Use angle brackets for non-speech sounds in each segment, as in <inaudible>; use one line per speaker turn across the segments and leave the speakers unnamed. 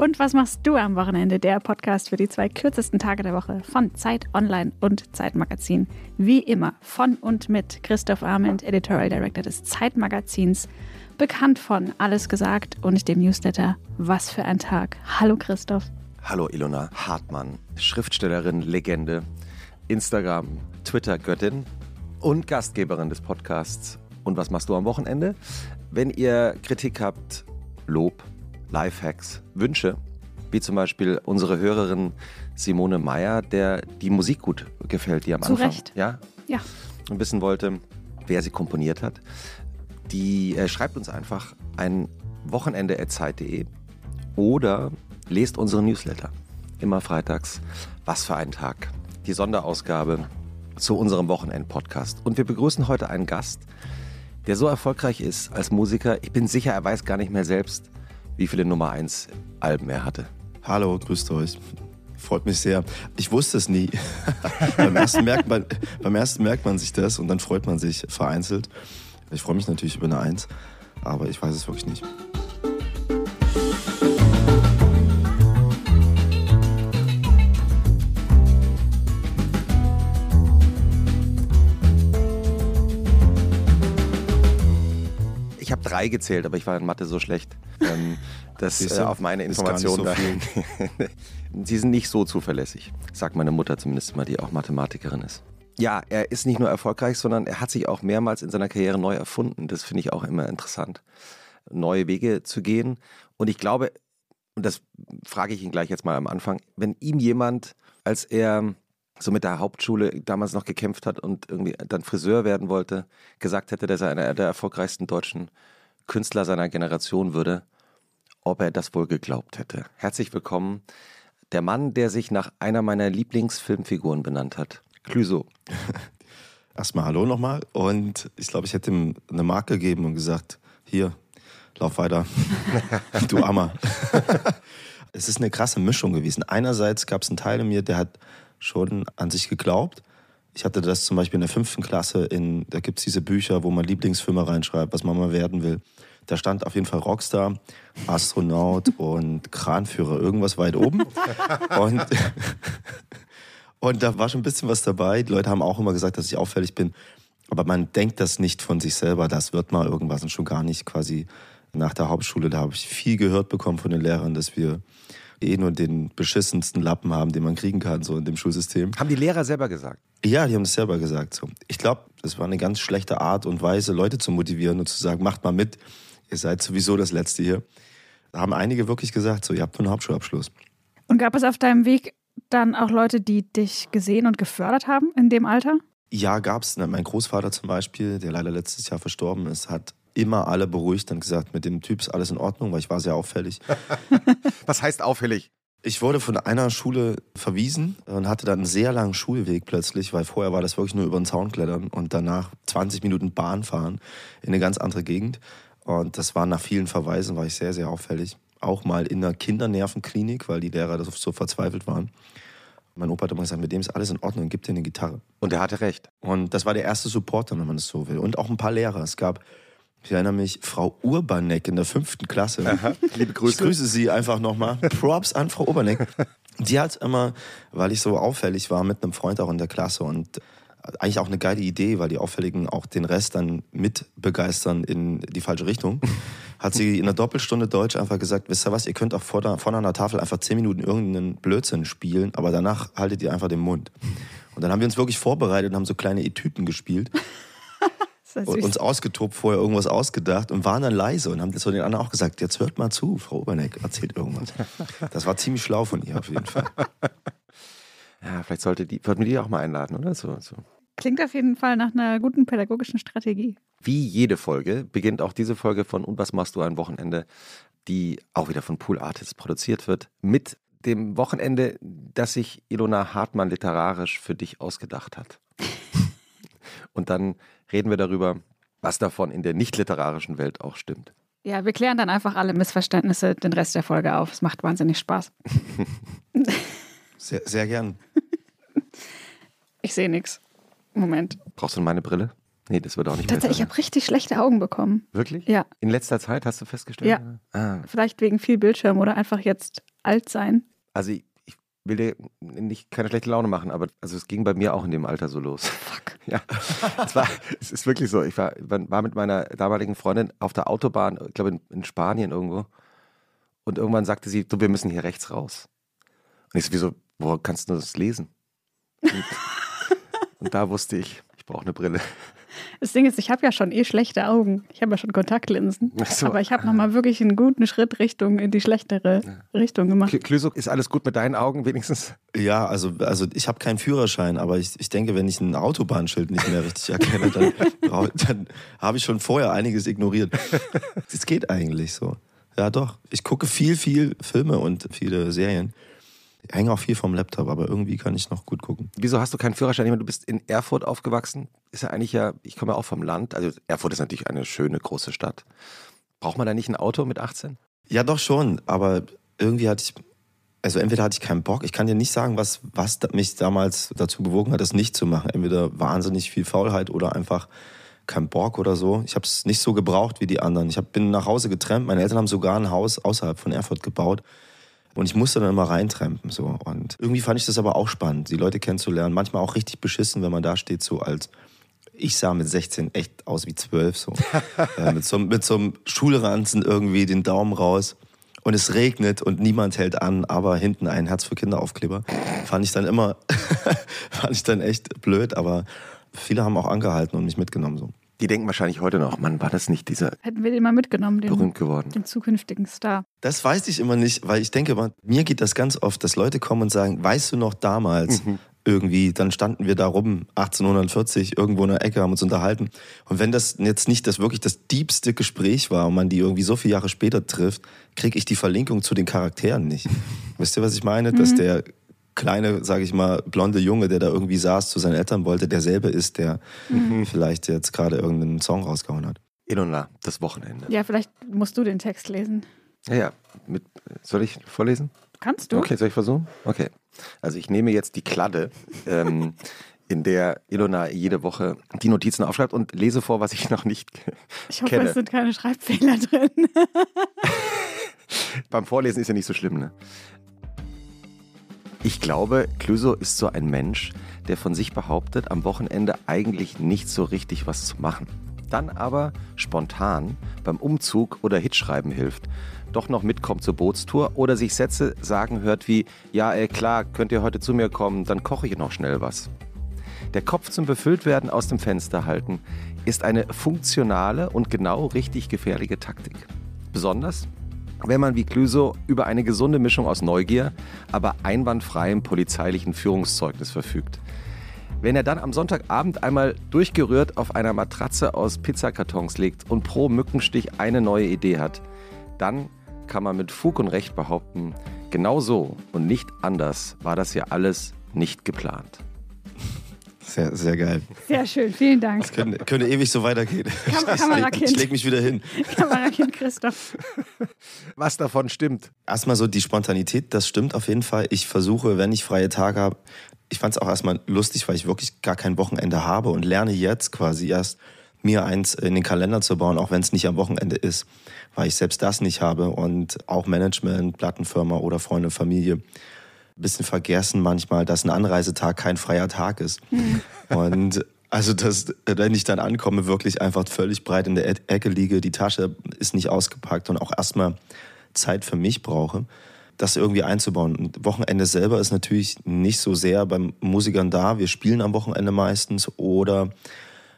Und was machst du am Wochenende? Der Podcast für die zwei kürzesten Tage der Woche von Zeit Online und Zeitmagazin. Wie immer von und mit Christoph Arment, Editorial Director des Zeitmagazins, bekannt von Alles gesagt und dem Newsletter Was für ein Tag. Hallo Christoph.
Hallo Ilona Hartmann, Schriftstellerin, Legende, Instagram, Twitter-Göttin und Gastgeberin des Podcasts. Und was machst du am Wochenende? Wenn ihr Kritik habt, Lob, Lifehacks, Wünsche, wie zum Beispiel unsere Hörerin Simone Meyer, der die Musik gut gefällt, die am
Zu
Anfang
Recht.
Ja,
Ja.
und wissen wollte, wer sie komponiert hat, die äh, schreibt uns einfach ein Wochenende.zeit.de oder lest unsere Newsletter. Immer freitags. Was für ein Tag. Die Sonderausgabe zu unserem Wochenend-Podcast. Und wir begrüßen heute einen Gast, der so erfolgreich ist als Musiker. Ich bin sicher, er weiß gar nicht mehr selbst, wie viele Nummer 1 Alben er hatte.
Hallo, grüßt euch. Freut mich sehr. Ich wusste es nie. <laughs> beim, ersten merkt man, beim ersten merkt man sich das und dann freut man sich vereinzelt. Ich freue mich natürlich über eine Eins, aber ich weiß es wirklich nicht.
Habe drei gezählt, aber ich war in Mathe so schlecht, ähm, dass
Siehst
äh, auf meine
Ist
Informationen
so. <laughs>
Sie sind nicht so zuverlässig, sagt meine Mutter zumindest mal, die auch Mathematikerin ist. Ja, er ist nicht nur erfolgreich, sondern er hat sich auch mehrmals in seiner Karriere neu erfunden. Das finde ich auch immer interessant, neue Wege zu gehen. Und ich glaube, und das frage ich ihn gleich jetzt mal am Anfang, wenn ihm jemand, als er so mit der Hauptschule damals noch gekämpft hat und irgendwie dann Friseur werden wollte, gesagt hätte, dass er einer der erfolgreichsten deutschen Künstler seiner Generation würde, ob er das wohl geglaubt hätte. Herzlich willkommen, der Mann, der sich nach einer meiner Lieblingsfilmfiguren benannt hat. Clüso. <laughs>
Erstmal Hallo nochmal und ich glaube, ich hätte ihm eine Marke gegeben und gesagt, hier, lauf weiter, <laughs> du Armer. <laughs> es ist eine krasse Mischung gewesen. Einerseits gab es einen Teil in mir, der hat schon an sich geglaubt. Ich hatte das zum Beispiel in der fünften Klasse, in, da gibt es diese Bücher, wo man Lieblingsfilme reinschreibt, was man mal werden will. Da stand auf jeden Fall Rockstar, Astronaut <laughs> und Kranführer, irgendwas weit oben. Und, <laughs> und da war schon ein bisschen was dabei. Die Leute haben auch immer gesagt, dass ich auffällig bin. Aber man denkt das nicht von sich selber, das wird mal irgendwas und schon gar nicht quasi nach der Hauptschule. Da habe ich viel gehört bekommen von den Lehrern, dass wir eh nur den beschissensten Lappen haben, den man kriegen kann, so in dem Schulsystem.
Haben die Lehrer selber gesagt?
Ja, die haben es selber gesagt. So. Ich glaube, das war eine ganz schlechte Art und Weise, Leute zu motivieren und zu sagen, macht mal mit, ihr seid sowieso das Letzte hier. Da haben einige wirklich gesagt, so, ihr habt nur einen Hauptschulabschluss.
Und gab es auf deinem Weg dann auch Leute, die dich gesehen und gefördert haben in dem Alter?
Ja, gab's. Ne? Mein Großvater zum Beispiel, der leider letztes Jahr verstorben ist, hat immer alle beruhigt und gesagt, mit dem Typ ist alles in Ordnung, weil ich war sehr auffällig. <laughs>
Was heißt auffällig?
Ich wurde von einer Schule verwiesen und hatte dann einen sehr langen Schulweg plötzlich, weil vorher war das wirklich nur über den Zaun klettern und danach 20 Minuten Bahn fahren in eine ganz andere Gegend. Und das war nach vielen Verweisen, war ich sehr, sehr auffällig. Auch mal in einer Kindernervenklinik, weil die Lehrer das so verzweifelt waren. Mein Opa hat immer gesagt, mit dem ist alles in Ordnung, gib dir eine Gitarre.
Und er hatte recht.
Und das war der erste Supporter, wenn man es so will. Und auch ein paar Lehrer. Es gab, ich erinnere mich, Frau Urbanek in der fünften Klasse.
Liebe
Ich
Grüße.
grüße Sie einfach nochmal. Props an Frau Urbanek. Die hat immer, weil ich so auffällig war, mit einem Freund auch in der Klasse und eigentlich auch eine geile Idee, weil die Auffälligen auch den Rest dann mit begeistern in die falsche Richtung, hat sie in einer Doppelstunde Deutsch einfach gesagt, wisst ihr was, ihr könnt auch vor, der, vor einer Tafel einfach zehn Minuten irgendeinen Blödsinn spielen, aber danach haltet ihr einfach den Mund. Und dann haben wir uns wirklich vorbereitet und haben so kleine Etüten gespielt
Das
uns ausgetobt, vorher irgendwas ausgedacht und waren dann leise und haben das so den anderen auch gesagt, jetzt hört mal zu, Frau Oberneck erzählt irgendwas. Das war ziemlich schlau von ihr auf jeden Fall. <laughs>
Ja, vielleicht sollte die, sollten wir die auch mal einladen, oder? So, so.
Klingt auf jeden Fall nach einer guten pädagogischen Strategie.
Wie jede Folge beginnt auch diese Folge von Und was machst du ein Wochenende, die auch wieder von Pool Artists produziert wird, mit dem Wochenende, das sich Ilona Hartmann literarisch für dich ausgedacht hat. <laughs> Und dann reden wir darüber, was davon in der nicht literarischen Welt auch stimmt.
Ja, wir klären dann einfach alle Missverständnisse den Rest der Folge auf. Es macht wahnsinnig Spaß. <laughs>
Sehr, sehr gern.
Ich sehe nichts. Moment.
Brauchst du meine Brille? Nee, das wird auch nicht
Tatsächlich, ich habe richtig schlechte Augen bekommen.
Wirklich?
Ja.
In letzter Zeit hast du festgestellt?
Ja.
Ah,
Vielleicht wegen viel Bildschirm oder einfach jetzt alt sein?
Also ich will dir nicht keine schlechte Laune machen, aber also es ging bei mir auch in dem Alter so los.
Fuck. <laughs>
Ja, es, war, es ist wirklich so. Ich war, war mit meiner damaligen Freundin auf der Autobahn, ich glaube in, in Spanien irgendwo. Und irgendwann sagte sie, du, wir müssen hier rechts raus. Und ich so, wieso, wo kannst du das lesen? Und, <laughs> und da wusste ich, ich brauche eine Brille.
Das Ding ist, ich habe ja schon eh schlechte Augen. Ich habe ja schon Kontaktlinsen.
So.
Aber ich habe nochmal wirklich einen guten Schritt Richtung in die schlechtere Richtung gemacht.
Kl- Klüso, ist alles gut mit deinen Augen wenigstens?
Ja, also, also ich habe keinen Führerschein, aber ich, ich denke, wenn ich ein Autobahnschild nicht mehr richtig erkenne, dann, <laughs> dann habe ich schon vorher einiges ignoriert. Es geht eigentlich so. Ja, doch. Ich gucke viel, viel Filme und viele Serien. Ich hänge auch viel vom Laptop, aber irgendwie kann ich noch gut gucken.
Wieso hast du keinen Führerschein? Ich meine, du bist in Erfurt aufgewachsen. Ist ja eigentlich ja, ich komme ja auch vom Land. Also Erfurt ist natürlich eine schöne große Stadt. Braucht man da nicht ein Auto mit 18?
Ja, doch schon, aber irgendwie hatte ich, also entweder hatte ich keinen Bock, ich kann dir nicht sagen, was, was mich damals dazu bewogen hat, das nicht zu machen. Entweder wahnsinnig viel Faulheit oder einfach kein Bock oder so. Ich habe es nicht so gebraucht wie die anderen. Ich hab, bin nach Hause getrennt, meine Eltern haben sogar ein Haus außerhalb von Erfurt gebaut. Und ich musste dann immer reintrampen. So. Und irgendwie fand ich das aber auch spannend, die Leute kennenzulernen. Manchmal auch richtig beschissen, wenn man da steht, so als ich sah mit 16 echt aus wie 12, so. <laughs> äh, mit, so mit so einem Schulranzen irgendwie den Daumen raus. Und es regnet und niemand hält an, aber hinten ein Herz für Kinderaufkleber. Fand ich dann immer, <laughs> fand ich dann echt blöd, aber viele haben auch angehalten und mich mitgenommen, so.
Die denken wahrscheinlich heute noch, Mann, war das nicht dieser
Hätten wir den mal mitgenommen, den,
berühmt geworden?
den zukünftigen Star.
Das weiß ich immer nicht, weil ich denke, immer, mir geht das ganz oft, dass Leute kommen und sagen, weißt du noch damals irgendwie, dann standen wir da rum, 1840, irgendwo in der Ecke, haben uns unterhalten. Und wenn das jetzt nicht das wirklich das diebste Gespräch war und man die irgendwie so viele Jahre später trifft, kriege ich die Verlinkung zu den Charakteren nicht. <laughs> Wisst ihr, was ich meine? Dass der kleine, sage ich mal, blonde Junge, der da irgendwie saß, zu seinen Eltern wollte, derselbe ist, der vielleicht jetzt gerade irgendeinen Song rausgehauen hat.
Ilona, das Wochenende.
Ja, vielleicht musst du den Text lesen.
Ja, ja. Mit, soll ich vorlesen?
Kannst du?
Okay, soll ich versuchen? Okay. Also ich nehme jetzt die Kladde, ähm, <laughs> in der Ilona jede Woche die Notizen aufschreibt und lese vor, was ich noch nicht <laughs>
Ich hoffe,
kenne.
es sind keine Schreibfehler drin. <laughs>
Beim Vorlesen ist ja nicht so schlimm, ne? Ich glaube, Clüso ist so ein Mensch, der von sich behauptet, am Wochenende eigentlich nicht so richtig was zu machen. Dann aber spontan beim Umzug oder Hitschreiben hilft. Doch noch mitkommt zur Bootstour oder sich Sätze sagen hört wie, ja, ey, klar, könnt ihr heute zu mir kommen, dann koche ich noch schnell was. Der Kopf zum Befülltwerden aus dem Fenster halten ist eine funktionale und genau richtig gefährliche Taktik. Besonders, wenn man wie Clüso über eine gesunde Mischung aus Neugier, aber einwandfreiem polizeilichen Führungszeugnis verfügt. Wenn er dann am Sonntagabend einmal durchgerührt auf einer Matratze aus Pizzakartons liegt und pro Mückenstich eine neue Idee hat, dann kann man mit Fug und Recht behaupten, genau so und nicht anders war das ja alles nicht geplant.
Sehr, sehr geil.
Sehr schön, vielen Dank.
Das könnte, könnte ewig so weitergehen.
Kam- <laughs> Kamerakind.
ich leg mich wieder hin. <laughs>
Kamerakind Christoph.
Was davon stimmt?
Erstmal so die Spontanität, das stimmt auf jeden Fall. Ich versuche, wenn ich freie Tage habe, ich fand es auch erstmal lustig, weil ich wirklich gar kein Wochenende habe und lerne jetzt quasi erst, mir eins in den Kalender zu bauen, auch wenn es nicht am Wochenende ist, weil ich selbst das nicht habe und auch Management, Plattenfirma oder Freunde, Familie bisschen vergessen manchmal, dass ein Anreisetag kein freier Tag ist. Und also, dass, wenn ich dann ankomme, wirklich einfach völlig breit in der E- Ecke liege, die Tasche ist nicht ausgepackt und auch erstmal Zeit für mich brauche, das irgendwie einzubauen. Und Wochenende selber ist natürlich nicht so sehr beim Musikern da. Wir spielen am Wochenende meistens oder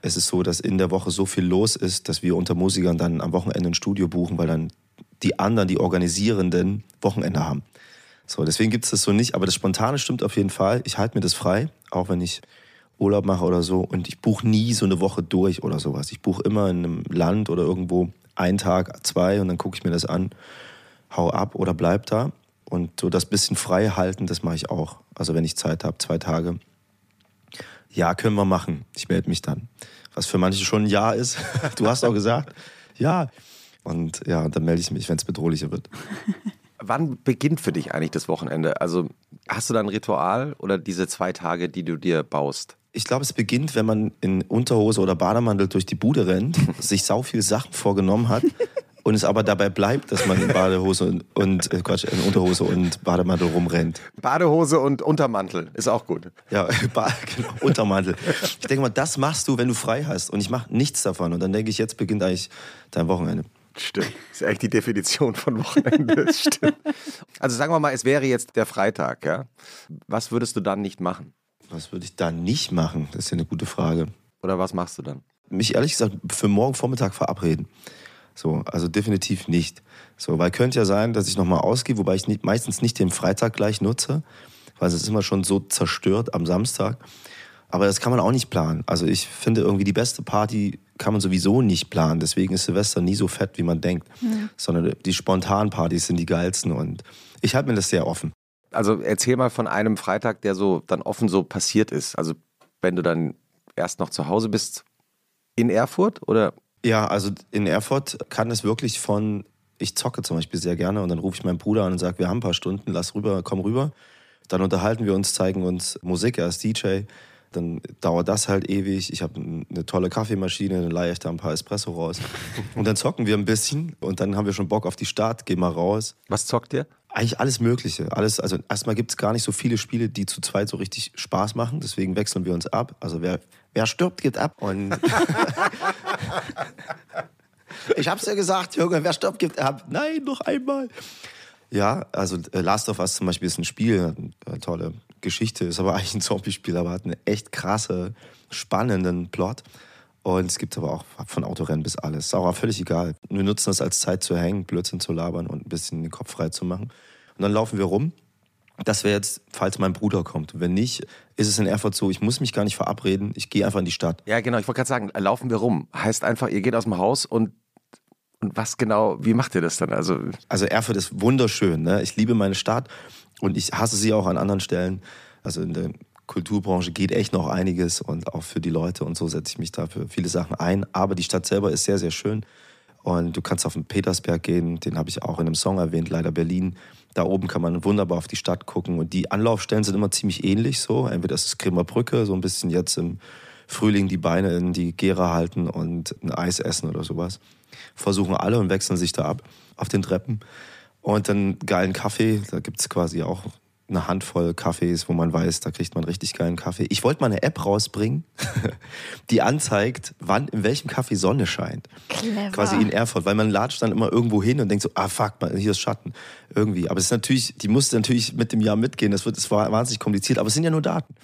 es ist so, dass in der Woche so viel los ist, dass wir unter Musikern dann am Wochenende ein Studio buchen, weil dann die anderen, die Organisierenden, Wochenende haben. So, deswegen gibt es das so nicht, aber das Spontane stimmt auf jeden Fall. Ich halte mir das frei, auch wenn ich Urlaub mache oder so. Und ich buche nie so eine Woche durch oder sowas. Ich buche immer in einem Land oder irgendwo einen Tag, zwei und dann gucke ich mir das an, hau ab oder bleib da. Und so das bisschen frei halten, das mache ich auch. Also wenn ich Zeit habe, zwei Tage. Ja, können wir machen. Ich melde mich dann. Was für manche schon ein Ja ist. <laughs> Du hast auch gesagt, ja. Und ja, dann melde ich mich, wenn es bedrohlicher wird. <laughs>
Wann beginnt für dich eigentlich das Wochenende? Also hast du da ein Ritual oder diese zwei Tage, die du dir baust?
Ich glaube, es beginnt, wenn man in Unterhose oder Bademantel durch die Bude rennt, <laughs> sich sau viel Sachen vorgenommen hat, und es aber dabei bleibt, dass man in Badehose und, und äh, Quatsch, in Unterhose und Bademantel rumrennt.
Badehose und Untermantel ist auch gut.
Ja, <laughs> genau, Untermantel. Ich denke mal, das machst du, wenn du frei hast. Und ich mache nichts davon. Und dann denke ich, jetzt beginnt eigentlich dein Wochenende.
Stimmt. Das ist echt die Definition von Wochenende. Stimmt. Also sagen wir mal, es wäre jetzt der Freitag, ja. Was würdest du dann nicht machen?
Was würde ich dann nicht machen? Das ist ja eine gute Frage.
Oder was machst du dann?
Mich ehrlich gesagt für morgen Vormittag verabreden. So, also definitiv nicht. So, weil könnte ja sein, dass ich nochmal ausgehe, wobei ich nicht, meistens nicht den Freitag gleich nutze, weil es ist immer schon so zerstört am Samstag. Aber das kann man auch nicht planen. Also ich finde irgendwie die beste Party kann man sowieso nicht planen. Deswegen ist Silvester nie so fett, wie man denkt. Mhm. Sondern die spontanen Partys sind die geilsten und ich halte mir das sehr offen.
Also erzähl mal von einem Freitag, der so dann offen so passiert ist. Also wenn du dann erst noch zu Hause bist in Erfurt oder
ja, also in Erfurt kann es wirklich von, ich zocke zum Beispiel sehr gerne und dann rufe ich meinen Bruder an und sage, wir haben ein paar Stunden, lass rüber, komm rüber. Dann unterhalten wir uns, zeigen uns Musik, er ist DJ. Dann dauert das halt ewig. Ich habe eine tolle Kaffeemaschine, dann leihe ich da ein paar Espresso raus. <laughs> Und dann zocken wir ein bisschen und dann haben wir schon Bock auf die Start, geh mal raus.
Was zockt ihr?
Eigentlich alles Mögliche. Alles, also erstmal gibt es gar nicht so viele Spiele, die zu zweit so richtig Spaß machen. Deswegen wechseln wir uns ab. Also wer, wer stirbt, geht ab. Und <laughs> ich hab's ja gesagt, Junge, wer stirbt, gibt ab. Nein, noch einmal. Ja, also äh, Last of Us zum Beispiel ist ein Spiel, eine tolle Geschichte, ist aber <laughs> eigentlich ein Zombie-Spiel, aber hat einen echt krasse, spannenden Plot. Und es gibt aber auch von Autorennen bis alles. Ist auch völlig egal. Wir nutzen das als Zeit zu hängen, Blödsinn zu labern und ein bisschen den Kopf frei zu machen. Und dann laufen wir rum. Das wäre jetzt, falls mein Bruder kommt. Wenn nicht, ist es in Erfurt so, ich muss mich gar nicht verabreden, ich gehe einfach in die Stadt.
Ja, genau, ich wollte gerade sagen, laufen wir rum. Heißt einfach, ihr geht aus dem Haus und und was genau, wie macht ihr das dann? Also,
also Erfurt ist wunderschön. Ne? Ich liebe meine Stadt und ich hasse sie auch an anderen Stellen. Also in der Kulturbranche geht echt noch einiges und auch für die Leute und so setze ich mich da für viele Sachen ein. Aber die Stadt selber ist sehr, sehr schön. Und du kannst auf den Petersberg gehen, den habe ich auch in einem Song erwähnt, leider Berlin. Da oben kann man wunderbar auf die Stadt gucken. Und die Anlaufstellen sind immer ziemlich ähnlich so. Entweder ist es Grimmer Brücke, so ein bisschen jetzt im Frühling die Beine in die Gera halten und ein Eis essen oder sowas versuchen alle und wechseln sich da ab auf den Treppen. Und dann geilen Kaffee, da gibt es quasi auch eine Handvoll Kaffees, wo man weiß, da kriegt man richtig geilen Kaffee. Ich wollte mal eine App rausbringen, <laughs> die anzeigt, wann in welchem Kaffee Sonne scheint.
Clever.
Quasi in Erfurt, weil man latscht dann immer irgendwo hin und denkt so, ah fuck, hier ist Schatten. Irgendwie. Aber es ist natürlich, die musste natürlich mit dem Jahr mitgehen. Das, wird, das war wahnsinnig kompliziert, aber es sind ja nur Daten.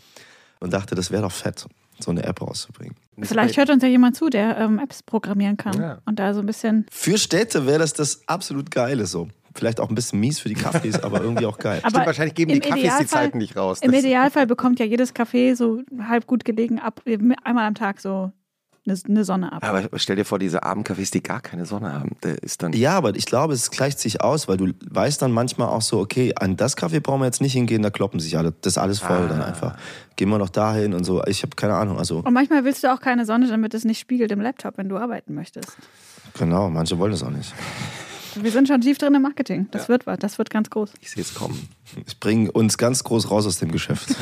Und dachte, das wäre doch fett so eine App rauszubringen.
Vielleicht hört uns ja jemand zu, der ähm, Apps programmieren kann ja. und da so ein bisschen.
Für Städte wäre das das absolut Geile so. Vielleicht auch ein bisschen mies für die Cafés, <laughs> aber irgendwie auch geil.
Aber Stimmt, wahrscheinlich geben die Cafés die Zeiten nicht raus.
Im Idealfall bekommt ja jedes Café so halb gut gelegen ab, einmal am Tag so eine, Sonne ab.
Aber stell dir vor, diese armen Cafés, die gar keine Sonne haben, der ist dann.
Ja, aber ich glaube, es gleicht sich aus, weil du weißt dann manchmal auch so, okay, an das Café brauchen wir jetzt nicht hingehen, da kloppen sich alle. Das ist alles voll ah. dann einfach. Gehen wir noch dahin und so. Ich habe keine Ahnung. Also
und manchmal willst du auch keine Sonne, damit es nicht spiegelt im Laptop, wenn du arbeiten möchtest.
Genau, manche wollen das auch nicht.
Wir sind schon tief drin im Marketing. Das ja. wird was, das wird ganz groß.
Ich sehe es kommen.
Ich bringe uns ganz groß raus aus dem Geschäft.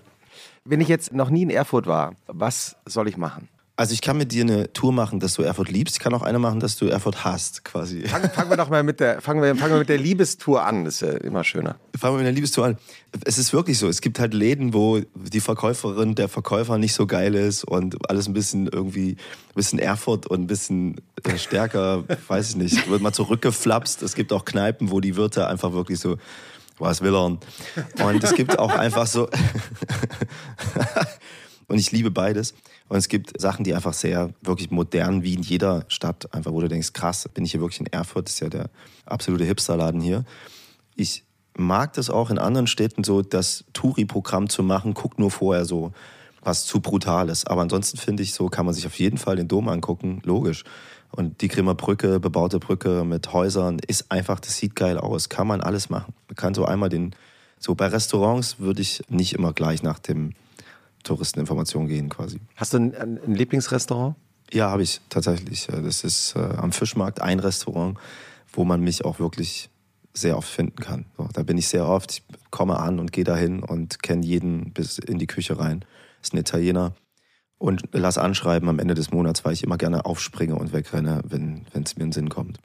<laughs>
Wenn ich jetzt noch nie in Erfurt war, was soll ich machen?
Also ich kann mit dir eine Tour machen, dass du Erfurt liebst. Ich kann auch eine machen, dass du Erfurt hasst, quasi.
Fangen, fangen wir doch mal mit der, fangen wir, fangen wir mit der <laughs> Liebestour an. Das ist ja immer schöner.
Fangen wir mit der Liebestour an. Es ist wirklich so. Es gibt halt Läden, wo die Verkäuferin, der Verkäufer nicht so geil ist und alles ein bisschen irgendwie, ein bisschen Erfurt und ein bisschen äh, stärker, <laughs> weiß ich nicht, wird mal zurückgeflapst. Es gibt auch Kneipen, wo die Wirte einfach wirklich so, was will er? Und es gibt auch einfach so, <laughs> und ich liebe beides. Und es gibt Sachen, die einfach sehr wirklich modern, wie in jeder Stadt, einfach wo du denkst, krass, bin ich hier wirklich in Erfurt, das ist ja der absolute Hipsterladen hier. Ich mag das auch in anderen Städten so, das Touri-Programm zu machen, guck nur vorher so was zu Brutales. Aber ansonsten finde ich, so kann man sich auf jeden Fall den Dom angucken, logisch. Und die Grimmer Brücke, bebaute Brücke mit Häusern, ist einfach, das sieht geil aus. Kann man alles machen. Man kann so einmal den, so bei Restaurants würde ich nicht immer gleich nach dem Touristeninformation gehen quasi.
Hast du ein, ein Lieblingsrestaurant?
Ja, habe ich tatsächlich. Das ist äh, am Fischmarkt ein Restaurant, wo man mich auch wirklich sehr oft finden kann. So, da bin ich sehr oft. Ich komme an und gehe dahin und kenne jeden bis in die Küche rein. Ist ein Italiener. Und lass anschreiben am Ende des Monats, weil ich immer gerne aufspringe und wegrenne, wenn es mir in den Sinn kommt.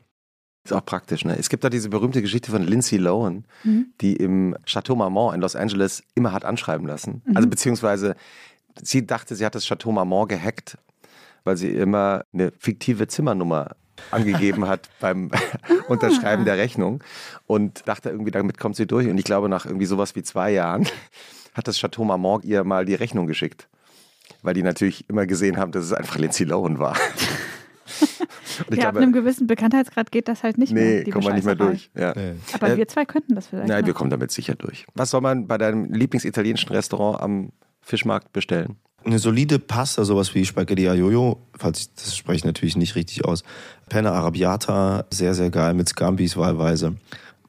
Ist auch praktisch, ne? Es gibt da diese berühmte Geschichte von Lindsay Lohan, mhm. die im Chateau Marmont in Los Angeles immer hat anschreiben lassen. Mhm. Also beziehungsweise sie dachte, sie hat das Chateau Marmont gehackt, weil sie immer eine fiktive Zimmernummer angegeben hat <laughs> beim Unterschreiben der Rechnung und dachte irgendwie, damit kommt sie durch. Und ich glaube, nach irgendwie sowas wie zwei Jahren <laughs> hat das Chateau Marmont ihr mal die Rechnung geschickt. Weil die natürlich immer gesehen haben, dass es einfach Lindsay Lohan war. <laughs>
ja, glaube, ab einem gewissen Bekanntheitsgrad geht das halt nicht
nee,
mehr.
Nee, kommt man nicht mehr durch. Ja.
Nee. Aber äh, wir zwei könnten das vielleicht.
Nein, wir kommen damit sicher durch. Was soll man bei deinem Lieblingsitalienischen Restaurant am Fischmarkt bestellen?
Eine solide Pasta, sowas wie Spaghetti Aglio, falls ich das spreche ich natürlich nicht richtig aus. Penne Arabiata, sehr, sehr geil, mit Scambis wahlweise.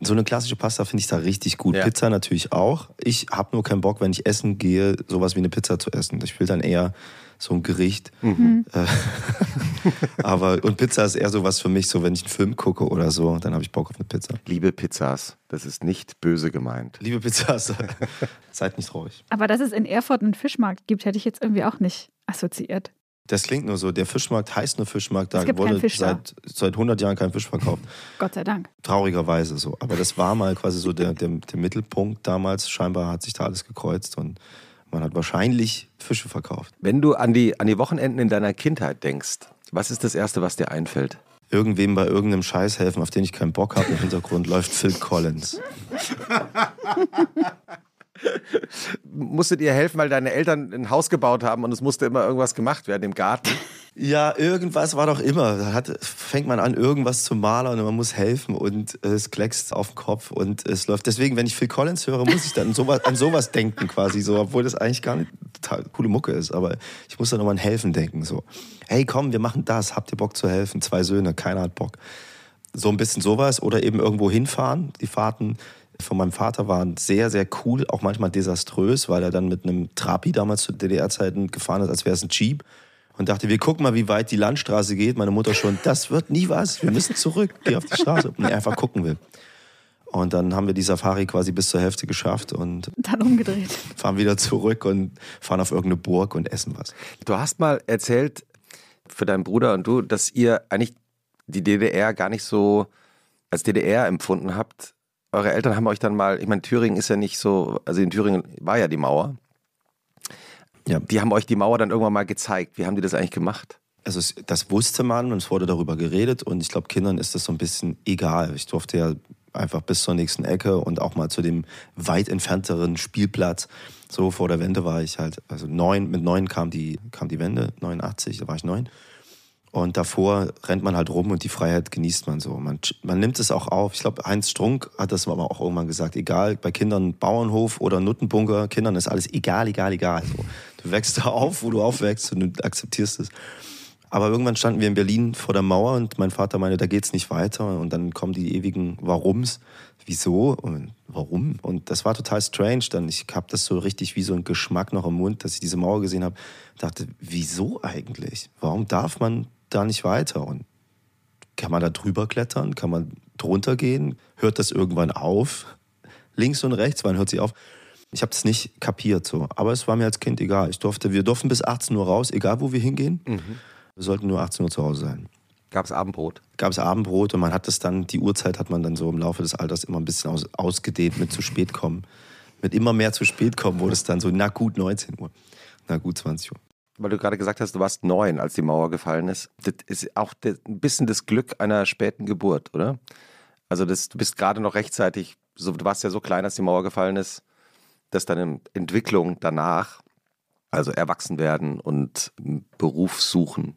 So eine klassische Pasta finde ich da richtig gut. Ja. Pizza natürlich auch. Ich habe nur keinen Bock, wenn ich essen gehe, sowas wie eine Pizza zu essen. Ich will dann eher so ein Gericht. Mhm. Äh, <laughs> aber und Pizza ist eher so was für mich, so wenn ich einen Film gucke oder so, dann habe ich Bock auf eine Pizza.
Liebe Pizzas, das ist nicht böse gemeint.
Liebe Pizzas, <laughs> seid nicht traurig.
Aber dass es in Erfurt einen Fischmarkt gibt, hätte ich jetzt irgendwie auch nicht assoziiert.
Das klingt nur so. Der Fischmarkt heißt nur Fischmarkt. Da wurde seit, seit 100 Jahren kein Fisch verkauft. <laughs>
Gott sei Dank.
Traurigerweise so. Aber das war mal quasi so der, der, der Mittelpunkt damals. Scheinbar hat sich da alles gekreuzt und man hat wahrscheinlich Fische verkauft.
Wenn du an die, an die Wochenenden in deiner Kindheit denkst, was ist das Erste, was dir einfällt?
Irgendwem bei irgendeinem Scheiß helfen, auf den ich keinen Bock habe. Im Hintergrund läuft Phil Collins. <laughs> <laughs>
Musstet ihr helfen, weil deine Eltern ein Haus gebaut haben und es musste immer irgendwas gemacht werden im Garten? <laughs>
Ja, irgendwas war doch immer. Da hat, fängt man an, irgendwas zu malen und man muss helfen und es kleckst auf den Kopf und es läuft. Deswegen, wenn ich Phil Collins höre, muss ich dann an sowas, an sowas denken quasi so, obwohl das eigentlich gar nicht coole Mucke ist. Aber ich muss dann nochmal an Helfen denken. So, hey komm, wir machen das. Habt ihr Bock zu helfen? Zwei Söhne, keiner hat Bock. So ein bisschen sowas oder eben irgendwo hinfahren. Die Fahrten von meinem Vater waren sehr, sehr cool, auch manchmal desaströs, weil er dann mit einem Trapi damals zu DDR-Zeiten gefahren ist, als wäre es ein Jeep und dachte, wir gucken mal, wie weit die Landstraße geht. Meine Mutter schon, das wird nie was, wir müssen zurück, geh auf die Straße. Und er einfach gucken will. Und dann haben wir die Safari quasi bis zur Hälfte geschafft und
dann umgedreht.
Fahren wieder zurück und fahren auf irgendeine Burg und essen was.
Du hast mal erzählt für deinen Bruder und du, dass ihr eigentlich die DDR gar nicht so als DDR empfunden habt. Eure Eltern haben euch dann mal, ich meine, Thüringen ist ja nicht so, also in Thüringen war ja die Mauer. Ja. Die haben euch die Mauer dann irgendwann mal gezeigt. Wie haben die das eigentlich gemacht?
Also das wusste man und es wurde darüber geredet und ich glaube, Kindern ist das so ein bisschen egal. Ich durfte ja einfach bis zur nächsten Ecke und auch mal zu dem weit entfernteren Spielplatz. So vor der Wende war ich halt, also neun, mit neun kam die, kam die Wende, 89, da war ich neun. Und davor rennt man halt rum und die Freiheit genießt man so. Man, man nimmt es auch auf. Ich glaube, Heinz Strunk hat das aber auch irgendwann gesagt. Egal, bei Kindern Bauernhof oder Nuttenbunker, Kindern ist alles egal, egal, egal. So, du wächst <laughs> da auf, wo du aufwächst und du akzeptierst es. Aber irgendwann standen wir in Berlin vor der Mauer und mein Vater meinte, da geht's nicht weiter. Und dann kommen die ewigen Warums. Wieso und warum? Und das war total strange. Dann ich habe das so richtig wie so ein Geschmack noch im Mund, dass ich diese Mauer gesehen habe. Dachte, wieso eigentlich? Warum darf man da nicht weiter. Und kann man da drüber klettern? Kann man drunter gehen? Hört das irgendwann auf? Links und rechts, wann hört sie auf? Ich habe es nicht kapiert so. Aber es war mir als Kind egal. Ich durfte, wir durften bis 18 Uhr raus, egal wo wir hingehen. Mhm. Wir sollten nur 18 Uhr zu Hause sein.
Gab es Abendbrot?
Gab es Abendbrot und man hat das dann, die Uhrzeit hat man dann so im Laufe des Alters immer ein bisschen aus, ausgedehnt mit zu spät kommen. Mit immer mehr zu spät kommen wurde es dann so, na gut 19 Uhr, na gut 20 Uhr
weil du gerade gesagt hast, du warst neun, als die Mauer gefallen ist. Das ist auch ein bisschen das Glück einer späten Geburt, oder? Also das, du bist gerade noch rechtzeitig, so, du warst ja so klein, als die Mauer gefallen ist, dass deine Entwicklung danach, also erwachsen werden und Beruf suchen,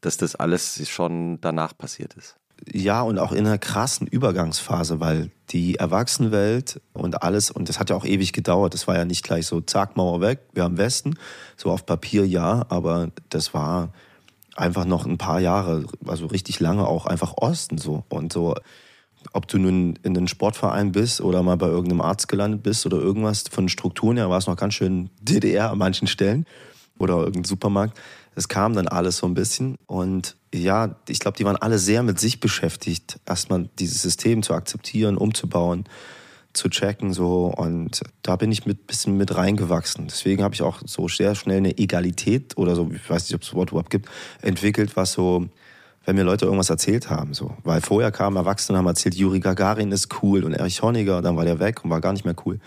dass das alles schon danach passiert ist.
Ja, und auch in einer krassen Übergangsphase, weil die Erwachsenenwelt und alles, und das hat ja auch ewig gedauert, das war ja nicht gleich so, zack, Mauer weg, wir haben Westen, so auf Papier ja, aber das war einfach noch ein paar Jahre, also richtig lange auch einfach Osten so. Und so, ob du nun in einem Sportverein bist oder mal bei irgendeinem Arzt gelandet bist oder irgendwas, von Strukturen her war es noch ganz schön DDR an manchen Stellen oder irgendein Supermarkt es kam dann alles so ein bisschen. Und ja, ich glaube, die waren alle sehr mit sich beschäftigt, erstmal dieses System zu akzeptieren, umzubauen, zu checken. So. Und da bin ich ein bisschen mit reingewachsen. Deswegen habe ich auch so sehr schnell eine Egalität oder so, ich weiß nicht, ob es das Wort überhaupt gibt, entwickelt, was so wenn mir Leute irgendwas erzählt haben. So. Weil vorher kamen Erwachsene und haben erzählt, Juri Gagarin ist cool und Erich Honecker, dann war der weg und war gar nicht mehr cool.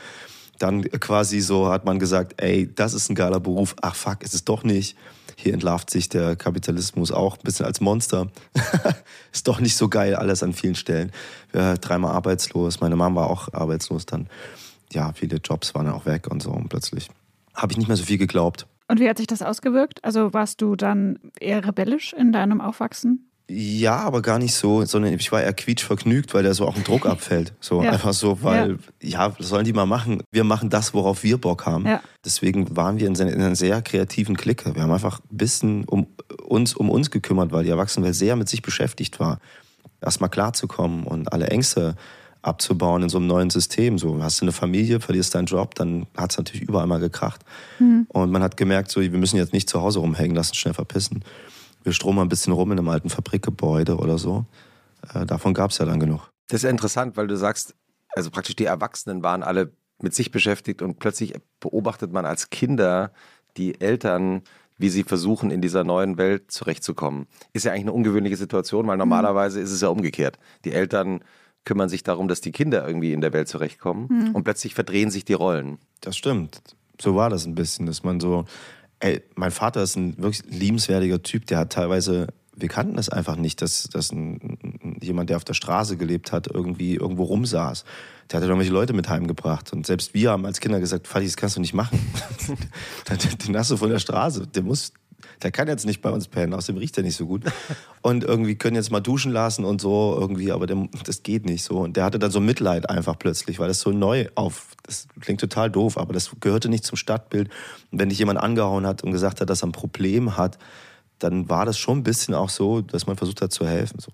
Dann quasi so hat man gesagt, ey, das ist ein geiler Beruf. Ach fuck, ist es doch nicht. Hier entlarvt sich der Kapitalismus auch ein bisschen als Monster. <laughs> ist doch nicht so geil alles an vielen Stellen. Ja, dreimal arbeitslos, meine Mom war auch arbeitslos dann. Ja, viele Jobs waren auch weg und so und plötzlich habe ich nicht mehr so viel geglaubt.
Und wie hat sich das ausgewirkt? Also warst du dann eher rebellisch in deinem Aufwachsen?
Ja, aber gar nicht so, sondern ich war eher quietschvergnügt, weil da so auch ein Druck <laughs> abfällt. So ja. einfach so, weil, ja. ja, sollen die mal machen. Wir machen das, worauf wir Bock haben. Ja. Deswegen waren wir in, in einer sehr kreativen Clique. Wir haben einfach ein bisschen um uns, um uns gekümmert, weil die Erwachsenenwelt sehr mit sich beschäftigt war. Erstmal klarzukommen und alle Ängste abzubauen in so einem neuen System. So, hast du eine Familie, verlierst deinen Job, dann hat es natürlich überall mal gekracht. Mhm. Und man hat gemerkt, so, wir müssen jetzt nicht zu Hause rumhängen, lassen schnell verpissen wir stromen ein bisschen rum in einem alten Fabrikgebäude oder so. Äh, davon gab es ja dann genug.
Das ist interessant, weil du sagst, also praktisch die Erwachsenen waren alle mit sich beschäftigt und plötzlich beobachtet man als Kinder die Eltern, wie sie versuchen, in dieser neuen Welt zurechtzukommen. Ist ja eigentlich eine ungewöhnliche Situation, weil normalerweise ist es ja umgekehrt. Die Eltern kümmern sich darum, dass die Kinder irgendwie in der Welt zurechtkommen mhm. und plötzlich verdrehen sich die Rollen.
Das stimmt. So war das ein bisschen, dass man so Ey, mein Vater ist ein wirklich liebenswertiger Typ, der hat teilweise, wir kannten das einfach nicht, dass, dass ein, jemand, der auf der Straße gelebt hat, irgendwie irgendwo rumsaß. Der hat dann irgendwelche Leute mit heimgebracht. Und selbst wir haben als Kinder gesagt, Vati, das kannst du nicht machen. <laughs> den hast du von der Straße. Der muss, der kann jetzt nicht bei uns pennen, außerdem riecht er nicht so gut. Und irgendwie können jetzt mal duschen lassen und so irgendwie, aber der, das geht nicht so. Und der hatte dann so Mitleid einfach plötzlich, weil das so neu auf, das klingt total doof, aber das gehörte nicht zum Stadtbild. Und wenn dich jemand angehauen hat und gesagt hat, dass er ein Problem hat, dann war das schon ein bisschen auch so, dass man versucht hat zu helfen. So.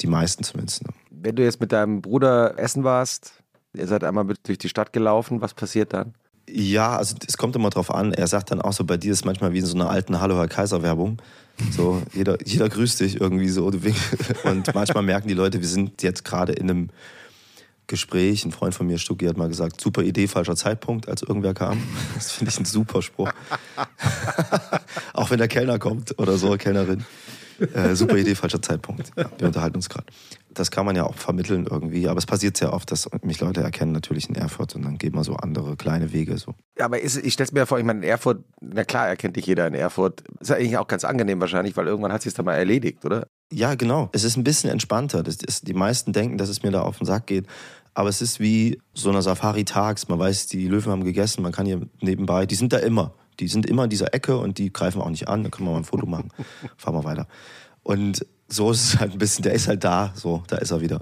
Die meisten zumindest. Ne?
Wenn du jetzt mit deinem Bruder essen warst, ihr seid einmal durch die Stadt gelaufen, was passiert dann?
Ja, also es kommt immer drauf an. Er sagt dann auch so, bei dir ist manchmal wie in so einer alten Hallo Herr Kaiser Werbung. So, jeder, jeder grüßt dich irgendwie so. <laughs> Und manchmal merken die Leute, wir sind jetzt gerade in einem Gespräch. Ein Freund von mir, Stucki, hat mal gesagt, super Idee, falscher Zeitpunkt, als irgendwer kam. Das finde ich ein super Spruch. <laughs> auch wenn der Kellner kommt oder so, Kellnerin. Äh, super Idee, falscher Zeitpunkt. Ja, wir unterhalten uns gerade. Das kann man ja auch vermitteln irgendwie, aber es passiert sehr oft, dass mich Leute erkennen natürlich in Erfurt und dann geht man so andere kleine Wege so.
Ja, aber ist, ich stelle es mir vor, ich meine, in Erfurt, na klar erkennt dich jeder in Erfurt. Ist ja eigentlich auch ganz angenehm wahrscheinlich, weil irgendwann hat sich dann mal erledigt, oder?
Ja, genau. Es ist ein bisschen entspannter. Das ist, die meisten denken, dass es mir da auf den Sack geht. Aber es ist wie so eine Safari tags. Man weiß, die Löwen haben gegessen, man kann hier nebenbei, die sind da immer. Die sind immer in dieser Ecke und die greifen auch nicht an. Da können wir mal ein Foto machen. <laughs> Fahren wir weiter. Und so ist es halt ein bisschen, der ist halt da, so, da ist er wieder.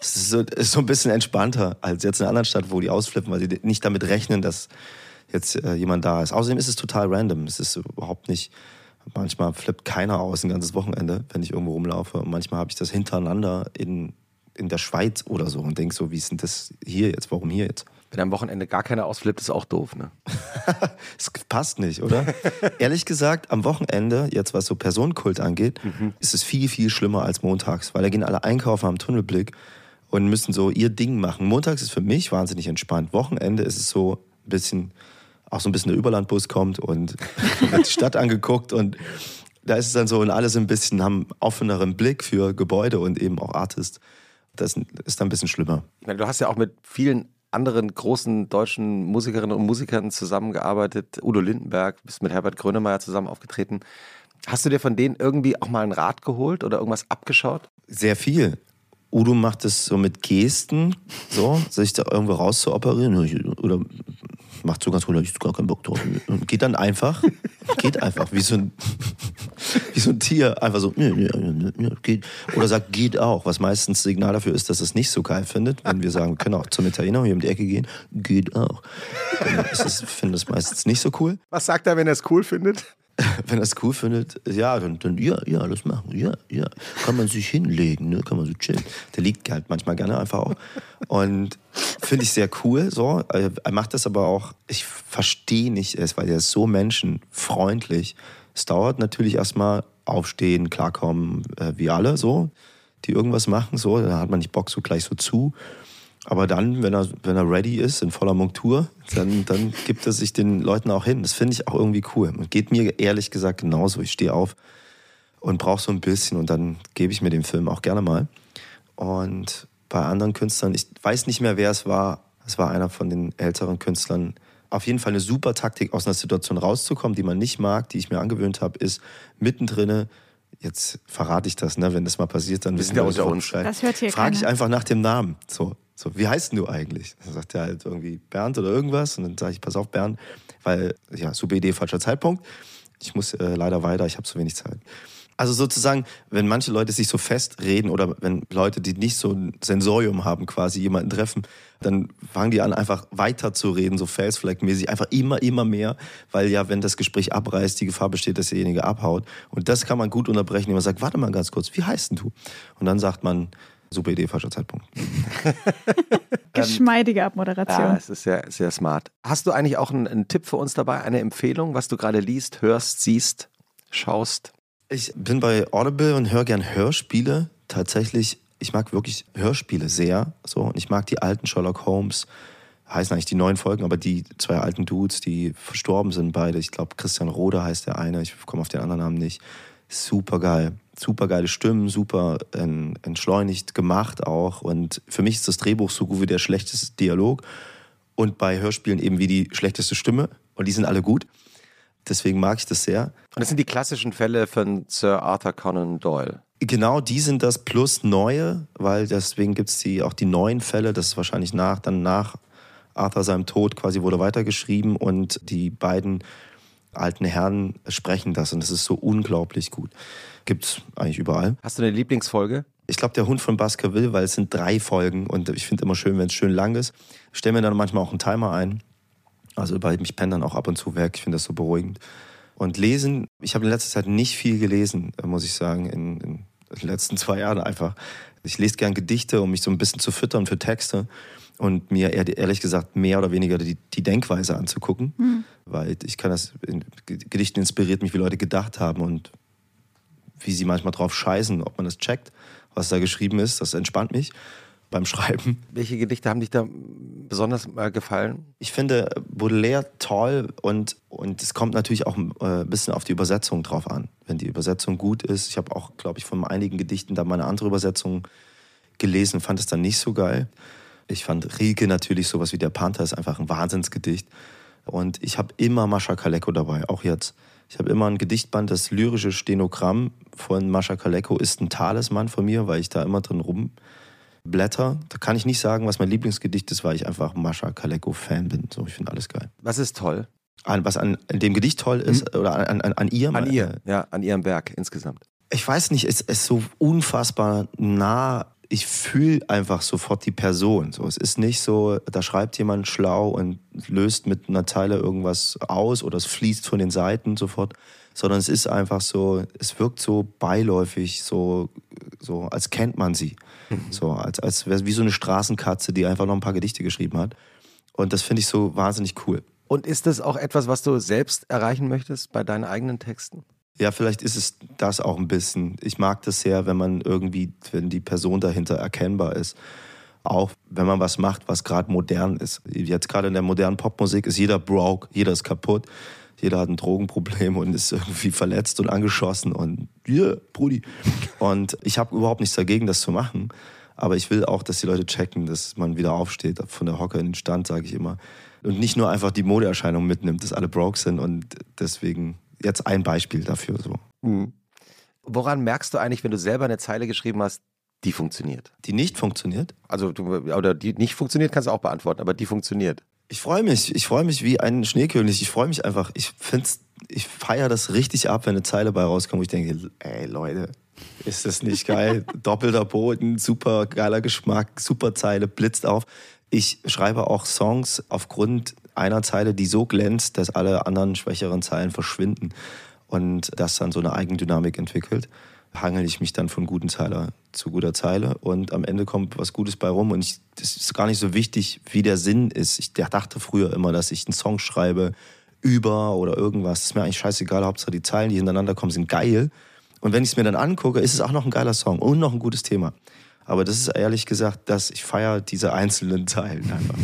es ist so, ist so ein bisschen entspannter als jetzt in einer anderen Stadt, wo die ausflippen, weil sie nicht damit rechnen, dass jetzt äh, jemand da ist. Außerdem ist es total random. Es ist überhaupt nicht, manchmal flippt keiner aus ein ganzes Wochenende, wenn ich irgendwo rumlaufe. Und manchmal habe ich das hintereinander in, in der Schweiz oder so und denke so, wie ist denn das hier jetzt? Warum hier jetzt?
Wenn am Wochenende gar keiner ausflippt, ist auch doof, ne? <laughs>
Es passt nicht, oder? <laughs> Ehrlich gesagt, am Wochenende, jetzt was so Personenkult angeht, mhm. ist es viel, viel schlimmer als montags, weil da gehen alle einkaufen am Tunnelblick und müssen so ihr Ding machen. Montags ist für mich wahnsinnig entspannt. Wochenende ist es so ein bisschen, auch so ein bisschen der Überlandbus kommt und <laughs> wird die Stadt angeguckt und da ist es dann so und alle sind ein bisschen, haben offeneren Blick für Gebäude und eben auch Artist. Das ist dann ein bisschen schlimmer.
Ich meine, du hast ja auch mit vielen anderen großen deutschen Musikerinnen und Musikern zusammengearbeitet. Udo Lindenberg, bist mit Herbert Grönemeyer zusammen aufgetreten. Hast du dir von denen irgendwie auch mal einen Rat geholt oder irgendwas abgeschaut?
Sehr viel. Udo macht es so mit Gesten, so, <laughs> sich da irgendwo rauszuoperieren. Oder macht so ganz cool, ich gar keinen Bock drauf. Und geht dann einfach, <laughs> geht einfach, wie so ein, wie so ein Tier, einfach so, geht. Oder sagt, geht auch, was meistens Signal dafür ist, dass es nicht so geil findet. Wenn wir sagen, wir können auch zum Italiener hier um die Ecke gehen, geht auch. Findet es meistens nicht so cool.
Was sagt er, wenn er es cool findet? <laughs>
wenn er es cool findet, ja, dann, dann ja, ja, das machen, ja, ja. Kann man sich hinlegen, ne? kann man so chillen. Der liegt halt manchmal gerne einfach auch. Und finde ich sehr cool, so. Er macht das aber auch, ich verstehe nicht es, weil er ist so menschenfreundlich. Es dauert natürlich erstmal aufstehen, klarkommen, äh, wie alle, so, die irgendwas machen, so. Da hat man nicht Bock so gleich so zu. Aber dann, wenn er, wenn er ready ist, in voller Montur, dann, dann gibt er sich den Leuten auch hin. Das finde ich auch irgendwie cool. Und geht mir ehrlich gesagt genauso. Ich stehe auf und brauche so ein bisschen und dann gebe ich mir den Film auch gerne mal. Und bei anderen Künstlern, ich weiß nicht mehr, wer es war, es war einer von den älteren Künstlern, auf jeden Fall eine super Taktik, aus einer Situation rauszukommen, die man nicht mag, die ich mir angewöhnt habe, ist mittendrin, jetzt verrate ich das, ne, wenn das mal passiert, dann wissen wir unter uns.
Das hört hier
Frage ich einfach nach dem Namen. So, so, wie heißt denn du eigentlich? Dann sagt er halt irgendwie Bernd oder irgendwas. Und dann sage ich, pass auf, Bernd, weil, ja, super Idee, falscher Zeitpunkt. Ich muss äh, leider weiter, ich habe zu wenig Zeit. Also sozusagen, wenn manche Leute sich so festreden oder wenn Leute, die nicht so ein Sensorium haben, quasi jemanden treffen, dann fangen die an, einfach weiter zu reden, so Felsfleckmäßig, einfach immer, immer mehr, weil ja, wenn das Gespräch abreißt, die Gefahr besteht, dass derjenige abhaut. Und das kann man gut unterbrechen, indem man sagt, warte mal ganz kurz, wie heißt denn du? Und dann sagt man, super Idee, falscher Zeitpunkt. <laughs>
Geschmeidige
Ja,
Abmoderation.
es ist sehr, sehr smart. Hast du eigentlich auch einen, einen Tipp für uns dabei, eine Empfehlung, was du gerade liest, hörst, siehst, schaust?
Ich bin bei Audible und höre gern Hörspiele. Tatsächlich, ich mag wirklich Hörspiele sehr. So, und ich mag die alten Sherlock Holmes. Heißen eigentlich die neuen Folgen, aber die zwei alten Dudes, die verstorben sind, beide. Ich glaube, Christian Roder heißt der eine. Ich komme auf den anderen Namen nicht. Super geil. Super geile Stimmen, super entschleunigt gemacht auch. Und für mich ist das Drehbuch so gut wie der schlechteste Dialog. Und bei Hörspielen eben wie die schlechteste Stimme. Und die sind alle gut. Deswegen mag ich das sehr.
Und das sind die klassischen Fälle von Sir Arthur Conan Doyle.
Genau, die sind das plus neue, weil deswegen gibt es die, auch die neuen Fälle, das ist wahrscheinlich nach, dann nach Arthur seinem Tod quasi wurde weitergeschrieben und die beiden alten Herren sprechen das und das ist so unglaublich gut. Gibt's eigentlich überall.
Hast du eine Lieblingsfolge?
Ich glaube, der Hund von Baskerville, weil es sind drei Folgen und ich finde immer schön, wenn es schön lang ist. Ich stelle mir dann manchmal auch einen Timer ein. Also weil ich penne dann auch ab und zu weg. Ich finde das so beruhigend. Und lesen, ich habe in letzter Zeit nicht viel gelesen, äh, muss ich sagen, in, in den letzten <laughs> zwei Jahren einfach. Ich lese gern Gedichte, um mich so ein bisschen zu füttern für Texte und mir ehrlich gesagt mehr oder weniger die, die Denkweise anzugucken, weil ich kann das, in Gedichten inspiriert mich, wie Leute gedacht haben und wie sie manchmal drauf scheißen, ob man das checkt, was da geschrieben ist, das entspannt mich beim Schreiben.
Welche Gedichte haben dich da besonders äh, gefallen?
Ich finde Baudelaire toll und, und es kommt natürlich auch äh, ein bisschen auf die Übersetzung drauf an. Wenn die Übersetzung gut ist, ich habe auch, glaube ich, von einigen Gedichten da mal eine andere Übersetzung gelesen, fand es dann nicht so geil. Ich fand Rilke natürlich sowas wie der Panther ist einfach ein Wahnsinnsgedicht. Und ich habe immer Mascha Kaleko dabei, auch jetzt. Ich habe immer ein Gedichtband, das lyrische Stenogramm von Mascha Kaleko ist ein Talisman von mir, weil ich da immer drin rumblätter. Da kann ich nicht sagen, was mein Lieblingsgedicht ist, weil ich einfach Mascha Kaleko-Fan bin. So, ich finde alles geil.
Was ist toll?
An, was an, an dem Gedicht toll ist, oder an, an, an ihr?
An ihr, ja, an ihrem Werk insgesamt.
Ich weiß nicht, es ist so unfassbar nah. Ich fühle einfach sofort die Person. So, es ist nicht so, da schreibt jemand schlau und löst mit einer Zeile irgendwas aus oder es fließt von den Seiten sofort, sondern es ist einfach so, es wirkt so beiläufig, so, so als kennt man sie. So, als, als wäre wie so eine Straßenkatze, die einfach noch ein paar Gedichte geschrieben hat. Und das finde ich so wahnsinnig cool.
Und ist das auch etwas, was du selbst erreichen möchtest bei deinen eigenen Texten?
Ja, vielleicht ist es das auch ein bisschen. Ich mag das sehr, wenn man irgendwie, wenn die Person dahinter erkennbar ist. Auch wenn man was macht, was gerade modern ist. Jetzt gerade in der modernen Popmusik ist jeder broke, jeder ist kaputt, jeder hat ein Drogenproblem und ist irgendwie verletzt und angeschossen und yeah, Brudi. Und ich habe überhaupt nichts dagegen, das zu machen. Aber ich will auch, dass die Leute checken, dass man wieder aufsteht, von der Hocke in den Stand, sage ich immer. Und nicht nur einfach die Modeerscheinung mitnimmt, dass alle broke sind und deswegen jetzt ein Beispiel dafür so.
Mhm. Woran merkst du eigentlich, wenn du selber eine Zeile geschrieben hast, die funktioniert?
Die nicht funktioniert.
Also, du, oder die nicht funktioniert, kannst du auch beantworten, aber die funktioniert.
Ich freue mich. Ich freue mich wie ein Schneekönig. Ich freue mich einfach. Ich find's, ich feiere das richtig ab, wenn eine Zeile bei rauskommt, wo ich denke, ey Leute, ist das nicht <laughs> geil? Doppelter Boden, super geiler Geschmack, super Zeile, blitzt auf. Ich schreibe auch Songs aufgrund einer Zeile, die so glänzt, dass alle anderen schwächeren Zeilen verschwinden und das dann so eine Eigendynamik entwickelt. Hangel ich mich dann von guten Zeiler zu guter Zeile und am Ende kommt was Gutes bei rum und ich, das ist gar nicht so wichtig, wie der Sinn ist. Ich dachte früher immer, dass ich einen Song schreibe über oder irgendwas. Das ist mir eigentlich scheißegal, Hauptsache die Zeilen, die hintereinander kommen, sind geil. Und wenn ich es mir dann angucke, ist es auch noch ein geiler Song und noch ein gutes Thema. Aber das ist ehrlich gesagt, dass ich feiere diese einzelnen Zeilen einfach.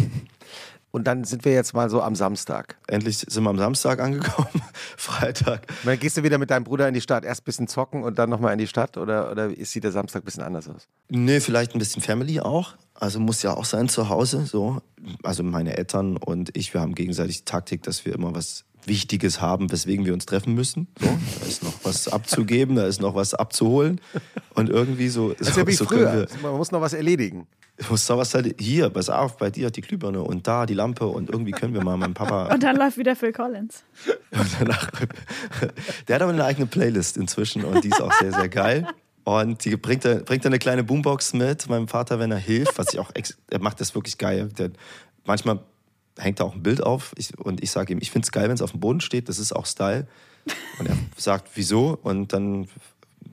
Und dann sind wir jetzt mal so am Samstag.
Endlich sind wir am Samstag angekommen, <laughs> Freitag.
Und dann gehst du wieder mit deinem Bruder in die Stadt, erst ein bisschen zocken und dann nochmal in die Stadt? Oder, oder sieht der Samstag ein bisschen anders aus?
Nee, vielleicht ein bisschen Family auch. Also muss ja auch sein zu Hause. So. Also meine Eltern und ich, wir haben gegenseitig die Taktik, dass wir immer was Wichtiges haben, weswegen wir uns treffen müssen. So, da ist noch was abzugeben, da ist noch was abzuholen. Und irgendwie so.
Ist
so,
ja wie
so
früher. Man muss noch was erledigen.
Muss da was halt, hier, pass auf, bei dir die Glühbirne und da die Lampe und irgendwie können wir mal meinem Papa. <laughs>
Und dann läuft wieder Phil Collins. <laughs>
Und danach, <laughs> der hat aber eine eigene Playlist inzwischen und die ist auch sehr, sehr geil. Und die bringt er, bringt er eine kleine Boombox mit, meinem Vater, wenn er hilft, was ich auch, er macht das wirklich geil. Der, manchmal hängt da auch ein Bild auf ich, und ich sage ihm, ich finde es geil, wenn es auf dem Boden steht, das ist auch Style. Und er sagt, wieso? Und dann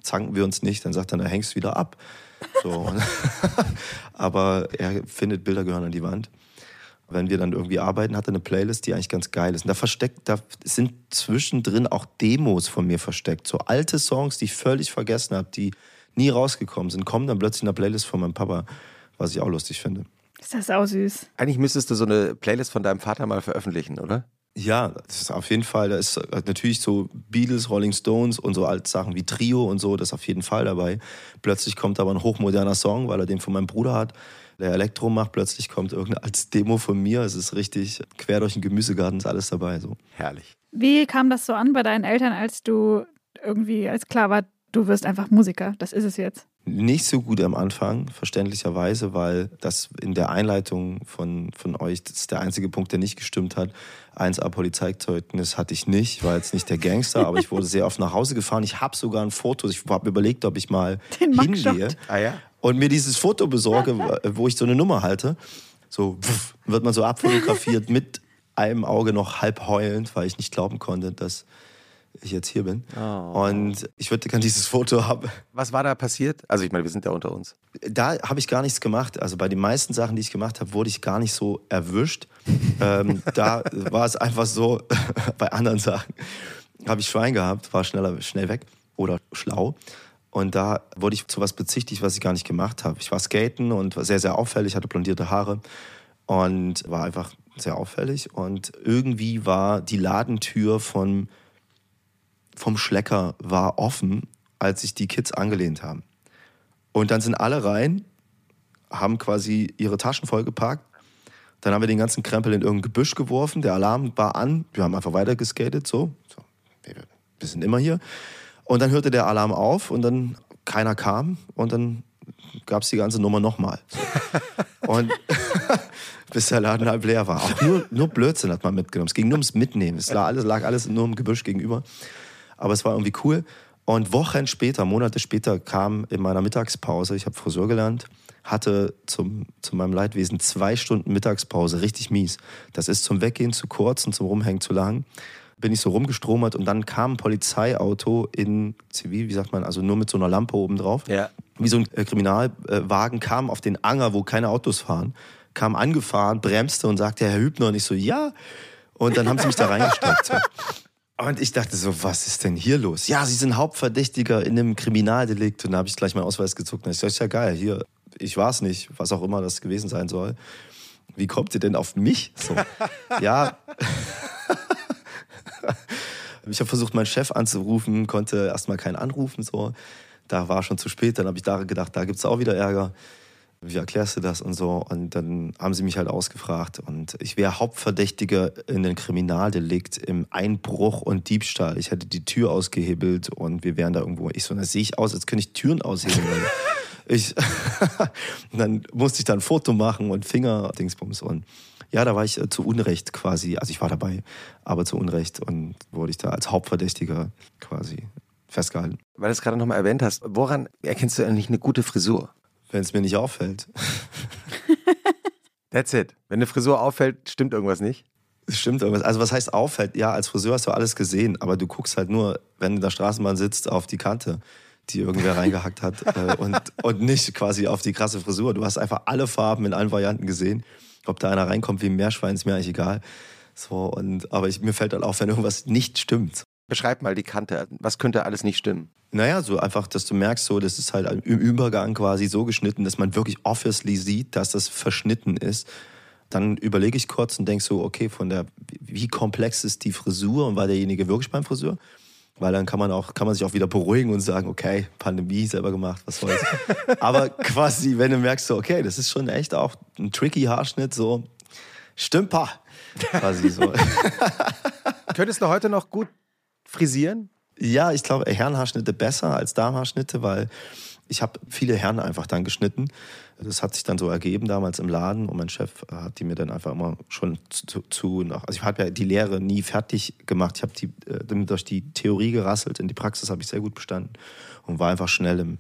zanken wir uns nicht, dann sagt er, dann hängst du wieder ab. So. <laughs> Aber er findet, Bilder gehören an die Wand. Wenn wir dann irgendwie arbeiten, hat er eine Playlist, die eigentlich ganz geil ist. Und da versteckt, da sind zwischendrin auch Demos von mir versteckt. So alte Songs, die ich völlig vergessen habe, die nie rausgekommen sind, kommen dann plötzlich in der Playlist von meinem Papa, was ich auch lustig finde.
Ist das auch süß?
Eigentlich müsstest du so eine Playlist von deinem Vater mal veröffentlichen, oder?
Ja, das ist auf jeden Fall, da ist natürlich so Beatles, Rolling Stones und so alte Sachen wie Trio und so, das ist auf jeden Fall dabei. Plötzlich kommt aber ein hochmoderner Song, weil er den von meinem Bruder hat, der Elektro macht, plötzlich kommt irgendeine als Demo von mir, es ist richtig quer durch den Gemüsegarten, ist alles dabei. So.
Herrlich.
Wie kam das so an bei deinen Eltern, als du irgendwie, als klar war, du wirst einfach Musiker, das ist es jetzt?
Nicht so gut am Anfang, verständlicherweise, weil das in der Einleitung von, von euch, das ist der einzige Punkt, der nicht gestimmt hat. 1A Polizeizeugnis hatte ich nicht, war jetzt nicht der Gangster, aber ich wurde sehr oft nach Hause gefahren. Ich habe sogar ein Foto, ich habe überlegt, ob ich mal <laughs>
Den
hingehe
Ah ja?
und mir dieses Foto besorge, <laughs> wo ich so eine Nummer halte. So pff, wird man so abfotografiert <laughs> mit einem Auge noch halb heulend, weil ich nicht glauben konnte, dass ich jetzt hier bin.
Oh.
Und ich würde gerne dieses Foto haben.
Was war da passiert? Also ich meine, wir sind ja unter uns.
Da habe ich gar nichts gemacht. Also bei den meisten Sachen, die ich gemacht habe, wurde ich gar nicht so erwischt. <laughs> ähm, da war es einfach so, <laughs> bei anderen Sachen habe ich Schwein gehabt, war schneller, schnell weg oder schlau. Und da wurde ich zu was bezichtigt, was ich gar nicht gemacht habe. Ich war skaten und war sehr, sehr auffällig, hatte blondierte Haare und war einfach sehr auffällig. Und irgendwie war die Ladentür von vom Schlecker war offen, als sich die Kids angelehnt haben. Und dann sind alle rein, haben quasi ihre Taschen vollgepackt. Dann haben wir den ganzen Krempel in irgendein Gebüsch geworfen. Der Alarm war an. Wir haben einfach weiter geskatet. So. so. Wir sind immer hier. Und dann hörte der Alarm auf und dann keiner kam. Und dann gab es die ganze Nummer nochmal. So. <laughs> Und <laughs> bis der Laden halb leer war. Auch nur, nur Blödsinn hat man mitgenommen. Es ging nur ums Mitnehmen. Es lag alles, lag alles nur im Gebüsch gegenüber. Aber es war irgendwie cool. Und Wochen später, Monate später, kam in meiner Mittagspause, ich habe Friseur gelernt, hatte zum, zu meinem Leidwesen zwei Stunden Mittagspause, richtig mies. Das ist zum Weggehen zu kurz und zum Rumhängen zu lang. Bin ich so rumgestromert und dann kam ein Polizeiauto in Zivil, wie sagt man, also nur mit so einer Lampe oben drauf.
Ja.
Wie so ein äh, Kriminalwagen kam auf den Anger, wo keine Autos fahren, kam angefahren, bremste und sagte, Herr Hübner, und ich so, ja. Und dann haben sie mich da reingesteckt. <laughs> Und ich dachte so, was ist denn hier los? Ja, Sie sind Hauptverdächtiger in einem Kriminaldelikt. Und da habe ich gleich meinen Ausweis gezuckt. Und ich ist ja geil, hier, ich war es nicht, was auch immer das gewesen sein soll. Wie kommt ihr denn auf mich? So, <laughs> ja. ich habe versucht, meinen Chef anzurufen, konnte erstmal keinen anrufen. So. Da war schon zu spät. Dann habe ich da gedacht, da gibt es auch wieder Ärger. Wie erklärst du das und so? Und dann haben sie mich halt ausgefragt. Und ich wäre Hauptverdächtiger in einem Kriminaldelikt im Einbruch und Diebstahl. Ich hätte die Tür ausgehebelt und wir wären da irgendwo. Ich so, da sehe ich aus, als könnte ich Türen aushebeln. <laughs> ich, <laughs> dann musste ich da ein Foto machen und Finger, Dingsbums. Und ja, da war ich äh, zu Unrecht quasi, also ich war dabei, aber zu Unrecht und wurde ich da als Hauptverdächtiger quasi festgehalten.
Weil du es gerade nochmal erwähnt hast, woran erkennst du eigentlich eine gute Frisur?
Wenn es mir nicht auffällt. <laughs>
That's it. Wenn eine Frisur auffällt, stimmt irgendwas nicht.
Es stimmt irgendwas. Also was heißt auffällt? Ja, als Friseur hast du alles gesehen, aber du guckst halt nur, wenn du in der Straßenbahn sitzt, auf die Kante, die irgendwer reingehackt hat <laughs> äh, und, und nicht quasi auf die krasse Frisur. Du hast einfach alle Farben in allen Varianten gesehen. Ob da einer reinkommt wie ein Meerschwein, ist mir eigentlich egal. So, und, aber ich, mir fällt halt auf, wenn irgendwas nicht stimmt.
Beschreib mal die Kante. Was könnte alles nicht stimmen?
Naja, so einfach, dass du merkst, so, das ist halt im Übergang quasi so geschnitten, dass man wirklich obviously sieht, dass das verschnitten ist. Dann überlege ich kurz und denke so, okay, von der, wie komplex ist die Frisur und war derjenige wirklich beim Friseur? Weil dann kann man auch, kann man sich auch wieder beruhigen und sagen, okay, Pandemie selber gemacht, was soll's. <laughs> Aber quasi, wenn du merkst, so, okay, das ist schon echt auch ein tricky Haarschnitt, so, Stümper. <laughs> Quasi so.
Könntest du heute noch gut frisieren?
Ja, ich glaube, Herrenhaarschnitte besser als Damenhaarschnitte, weil ich habe viele Herren einfach dann geschnitten. Das hat sich dann so ergeben damals im Laden und mein Chef hat die mir dann einfach immer schon zu, zu nach. Also ich habe ja die Lehre nie fertig gemacht. Ich habe die äh, durch die Theorie gerasselt. In die Praxis habe ich sehr gut bestanden und war einfach schnell im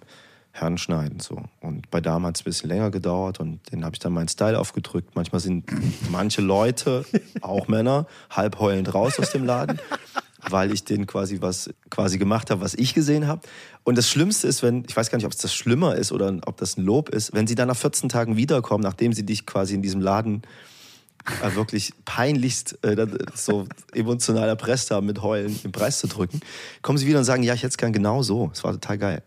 Herrenschneiden so. Und bei Damen hat es ein bisschen länger gedauert und den habe ich dann meinen Style aufgedrückt. Manchmal sind manche Leute, auch Männer, halb heulend raus aus dem Laden weil ich den quasi was quasi gemacht habe, was ich gesehen habe. Und das Schlimmste ist, wenn, ich weiß gar nicht, ob es das schlimmer ist oder ob das ein Lob ist, wenn sie dann nach 14 Tagen wiederkommen, nachdem sie dich quasi in diesem Laden äh, wirklich peinlichst äh, so emotional erpresst haben, mit Heulen den Preis zu drücken, kommen sie wieder und sagen, ja, ich hätte es gern genau so. Es war total geil.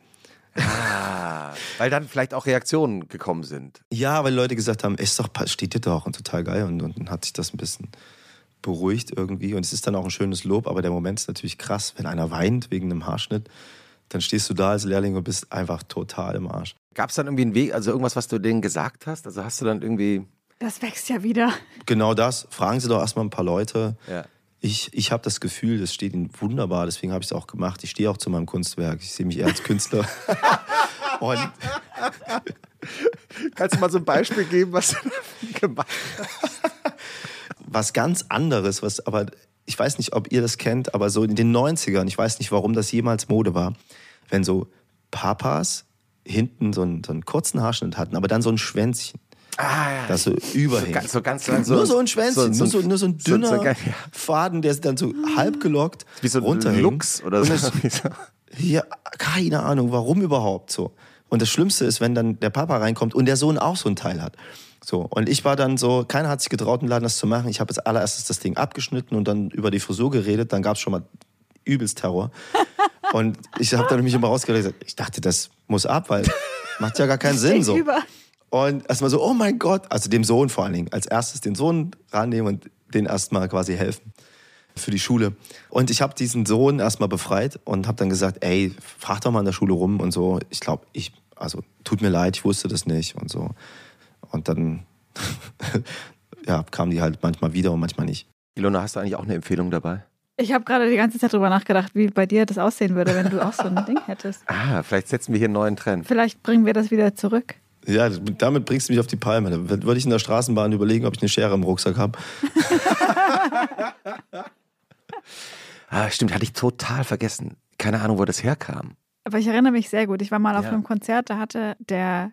Ah, weil dann vielleicht auch Reaktionen gekommen sind.
Ja, weil Leute gesagt haben, ist doch, steht dir doch und total geil. Und, und dann hat sich das ein bisschen beruhigt irgendwie und es ist dann auch ein schönes Lob, aber der Moment ist natürlich krass, wenn einer weint wegen einem Haarschnitt, dann stehst du da als Lehrling und bist einfach total im Arsch.
Gab es dann irgendwie einen Weg, also irgendwas, was du denen gesagt hast? Also hast du dann irgendwie...
Das wächst ja wieder.
Genau das. Fragen Sie doch erstmal ein paar Leute. Ja. Ich, ich habe das Gefühl, das steht Ihnen wunderbar, deswegen habe ich es auch gemacht. Ich stehe auch zu meinem Kunstwerk. Ich sehe mich eher als Künstler. <laughs> und
Kannst du mal so ein Beispiel geben, was du <laughs> gemacht hast?
Was ganz anderes, was aber, ich weiß nicht, ob ihr das kennt, aber so in den 90ern, ich weiß nicht, warum das jemals Mode war, wenn so Papas hinten so einen, so einen kurzen Haarschnitt hatten, aber dann so ein Schwänzchen.
Ah, ja.
Das so überhängt.
So ganz, so ganz
nur so ein Schwänzchen, so, so, nur, so, so ein dünner so, ja. Faden, der dann so halb gelockt
Wie so ein Lux oder <laughs> so.
ja, keine Ahnung, warum überhaupt so. Und das Schlimmste ist, wenn dann der Papa reinkommt und der Sohn auch so ein Teil hat. So, und ich war dann so, keiner hat sich getraut, im Laden das zu machen. Ich habe als allererstes das Ding abgeschnitten und dann über die Frisur geredet. Dann gab es schon mal übelst Terror. <laughs> und ich habe dann nämlich immer rausgeredet, ich dachte, das muss ab, weil <laughs> macht ja gar keinen Sinn so. Über. Und erstmal so, oh mein Gott, also dem Sohn vor allen Dingen, als erstes den Sohn rannehmen und den erstmal quasi helfen für die Schule. Und ich habe diesen Sohn erstmal befreit und habe dann gesagt, ey, frag doch mal in der Schule rum und so. Ich glaube, ich, also tut mir leid, ich wusste das nicht und so. Und dann <laughs> ja, kamen die halt manchmal wieder und manchmal nicht.
Ilona, hast du eigentlich auch eine Empfehlung dabei?
Ich habe gerade die ganze Zeit darüber nachgedacht, wie bei dir das aussehen würde, wenn du auch so ein <laughs> Ding hättest.
Ah, vielleicht setzen wir hier einen neuen Trend.
Vielleicht bringen wir das wieder zurück.
Ja, damit bringst du mich auf die Palme. Da würde ich in der Straßenbahn überlegen, ob ich eine Schere im Rucksack habe. <laughs>
ah, stimmt, hatte ich total vergessen. Keine Ahnung, wo das herkam.
Aber ich erinnere mich sehr gut. Ich war mal auf ja. einem Konzert, da hatte der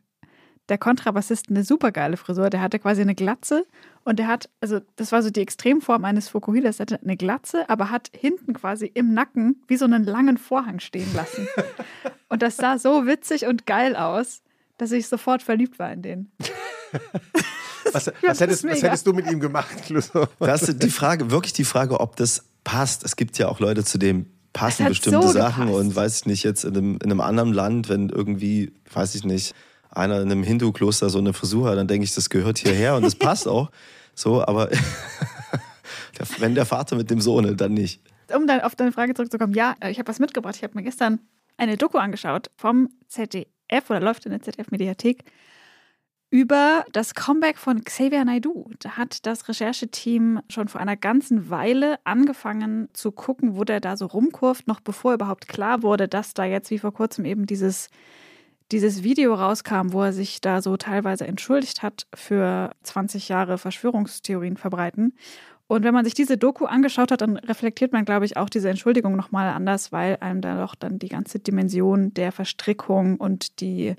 der Kontrabassist eine supergeile Frisur. Der hatte quasi eine Glatze und der hat, also das war so die Extremform eines Fukuhilas, der hatte eine Glatze, aber hat hinten quasi im Nacken wie so einen langen Vorhang stehen lassen. <laughs> und das sah so witzig und geil aus, dass ich sofort verliebt war in den. <laughs>
was, was, hättest, was, hättest, du mit ihm gemacht,
Das ist die Frage, wirklich die Frage, ob das passt. Es gibt ja auch Leute, zu dem passen bestimmte so Sachen gepasst. und weiß ich nicht, jetzt in einem, in einem anderen Land, wenn irgendwie, weiß ich nicht, einer in einem Hindu-Kloster so eine Frisur hat, dann denke ich, das gehört hierher und das passt auch. So, aber <laughs> wenn der Vater mit dem Sohn, dann nicht.
Um dann auf deine Frage zurückzukommen, ja, ich habe was mitgebracht. Ich habe mir gestern eine Doku angeschaut vom ZDF oder läuft in der ZDF-Mediathek über das Comeback von Xavier Naidoo. Da hat das Rechercheteam schon vor einer ganzen Weile angefangen zu gucken, wo der da so rumkurft, noch bevor überhaupt klar wurde, dass da jetzt wie vor kurzem eben dieses dieses Video rauskam, wo er sich da so teilweise entschuldigt hat für 20 Jahre Verschwörungstheorien verbreiten. Und wenn man sich diese Doku angeschaut hat, dann reflektiert man, glaube ich, auch diese Entschuldigung nochmal anders, weil einem da doch dann die ganze Dimension der Verstrickung und die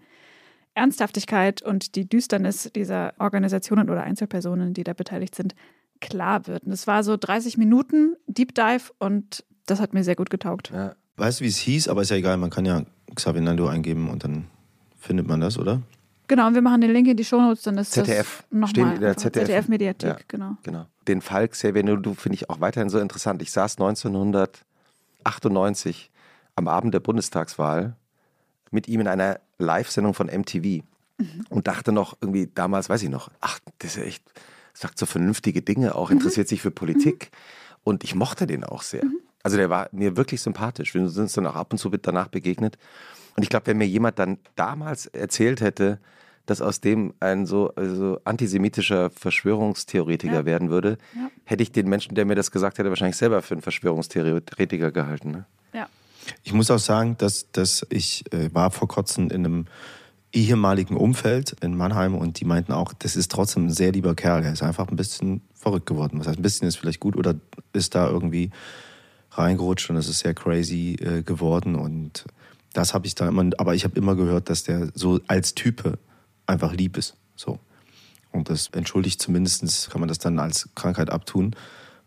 Ernsthaftigkeit und die Düsternis dieser Organisationen oder Einzelpersonen, die da beteiligt sind, klar wird. Und es war so 30 Minuten Deep Dive und das hat mir sehr gut getaugt.
Ja. Weißt du, wie es hieß, aber ist ja egal, man kann ja Xavier Nando eingeben und dann findet man das, oder?
Genau, und wir machen den Link in die Shownotes, dann ist
ZDF.
das nochmal in der ZDF. ZDF-Mediathek, ja, genau.
genau. Den Fall Xavier du finde ich auch weiterhin so interessant. Ich saß 1998 am Abend der Bundestagswahl mit ihm in einer Live-Sendung von MTV mhm. und dachte noch irgendwie damals, weiß ich noch, ach, das ist echt sagt so vernünftige Dinge, auch interessiert sich für Politik. Und ich mochte den auch sehr. Also der war mir wirklich sympathisch. Wir sind uns dann auch ab und zu danach begegnet. Und ich glaube, wenn mir jemand dann damals erzählt hätte, dass aus dem ein so also antisemitischer Verschwörungstheoretiker
Ja.
werden würde,
Ja.
hätte ich den Menschen, der mir das gesagt hätte, wahrscheinlich selber für einen Verschwörungstheoretiker gehalten. Ne?
Ja.
Ich muss auch sagen, dass, dass ich äh, war vor kurzem in einem ehemaligen Umfeld in Mannheim und die meinten auch, das ist trotzdem ein sehr lieber Kerl. Er ist einfach ein bisschen verrückt geworden. Was heißt, ein bisschen ist vielleicht gut oder ist da irgendwie reingerutscht und es ist sehr crazy äh, geworden und das habe ich da immer, aber ich habe immer gehört, dass der so als Type einfach lieb ist. So. Und das entschuldigt zumindest, kann man das dann als Krankheit abtun.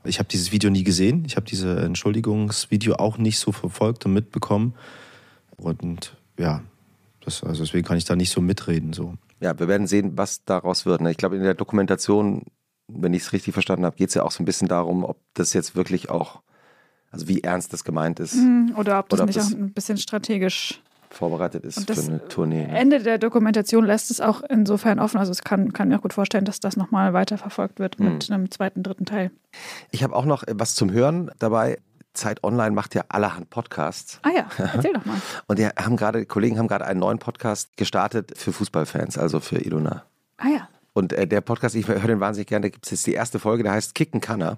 Ich habe dieses Video nie gesehen. Ich habe diese Entschuldigungsvideo auch nicht so verfolgt und mitbekommen. Und ja, das, also deswegen kann ich da nicht so mitreden. So.
Ja, wir werden sehen, was daraus wird. ne? Ich glaube, in der Dokumentation, wenn ich es richtig verstanden habe, geht es ja auch so ein bisschen darum, ob das jetzt wirklich auch, also wie ernst das gemeint ist,
Hm, Oder ob das
Oder ob
nicht
das-
auch ein bisschen strategisch.
vorbereitet ist für eine Tournee. Ne?
Ende der Dokumentation lässt es auch insofern offen. Also es kann, kann mir auch gut vorstellen, dass das nochmal weiterverfolgt wird
Hm.
mit einem zweiten, dritten Teil.
Ich habe auch noch äh, was zum Hören dabei. Zeit Online macht ja allerhand Podcasts.
Ah ja, <laughs> erzähl doch mal.
Und die haben gerade, Kollegen haben gerade einen neuen Podcast gestartet für Fußballfans, also für Ilona.
Ah ja,
Und äh, der Podcast, ich höre den wahnsinnig gerne, da gibt es jetzt die erste Folge, der heißt Kicken kann er.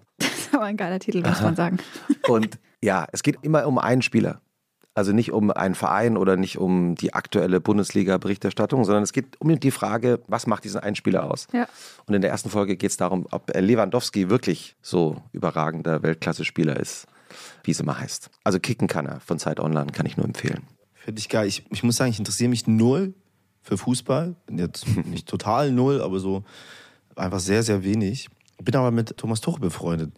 Das <laughs> ist aber ein geiler Titel, muss man sagen. <laughs>
Und ja, es geht immer um einen Spieler. Also nicht um einen Verein oder nicht um die aktuelle Bundesliga-Berichterstattung, sondern es geht um die Frage, was macht diesen einen Spieler aus?
Ja.
Und in der ersten Folge geht es darum, ob Lewandowski wirklich so überragender Weltklasse-Spieler ist, wie es immer heißt. Also kicken kann er von Zeit Online, kann ich nur empfehlen.
Finde ich geil. Ich, ich muss sagen, ich interessiere mich null für Fußball. Jetzt <laughs> nicht total null, aber so einfach sehr, sehr wenig. Bin aber mit Thomas Tuchel befreundet.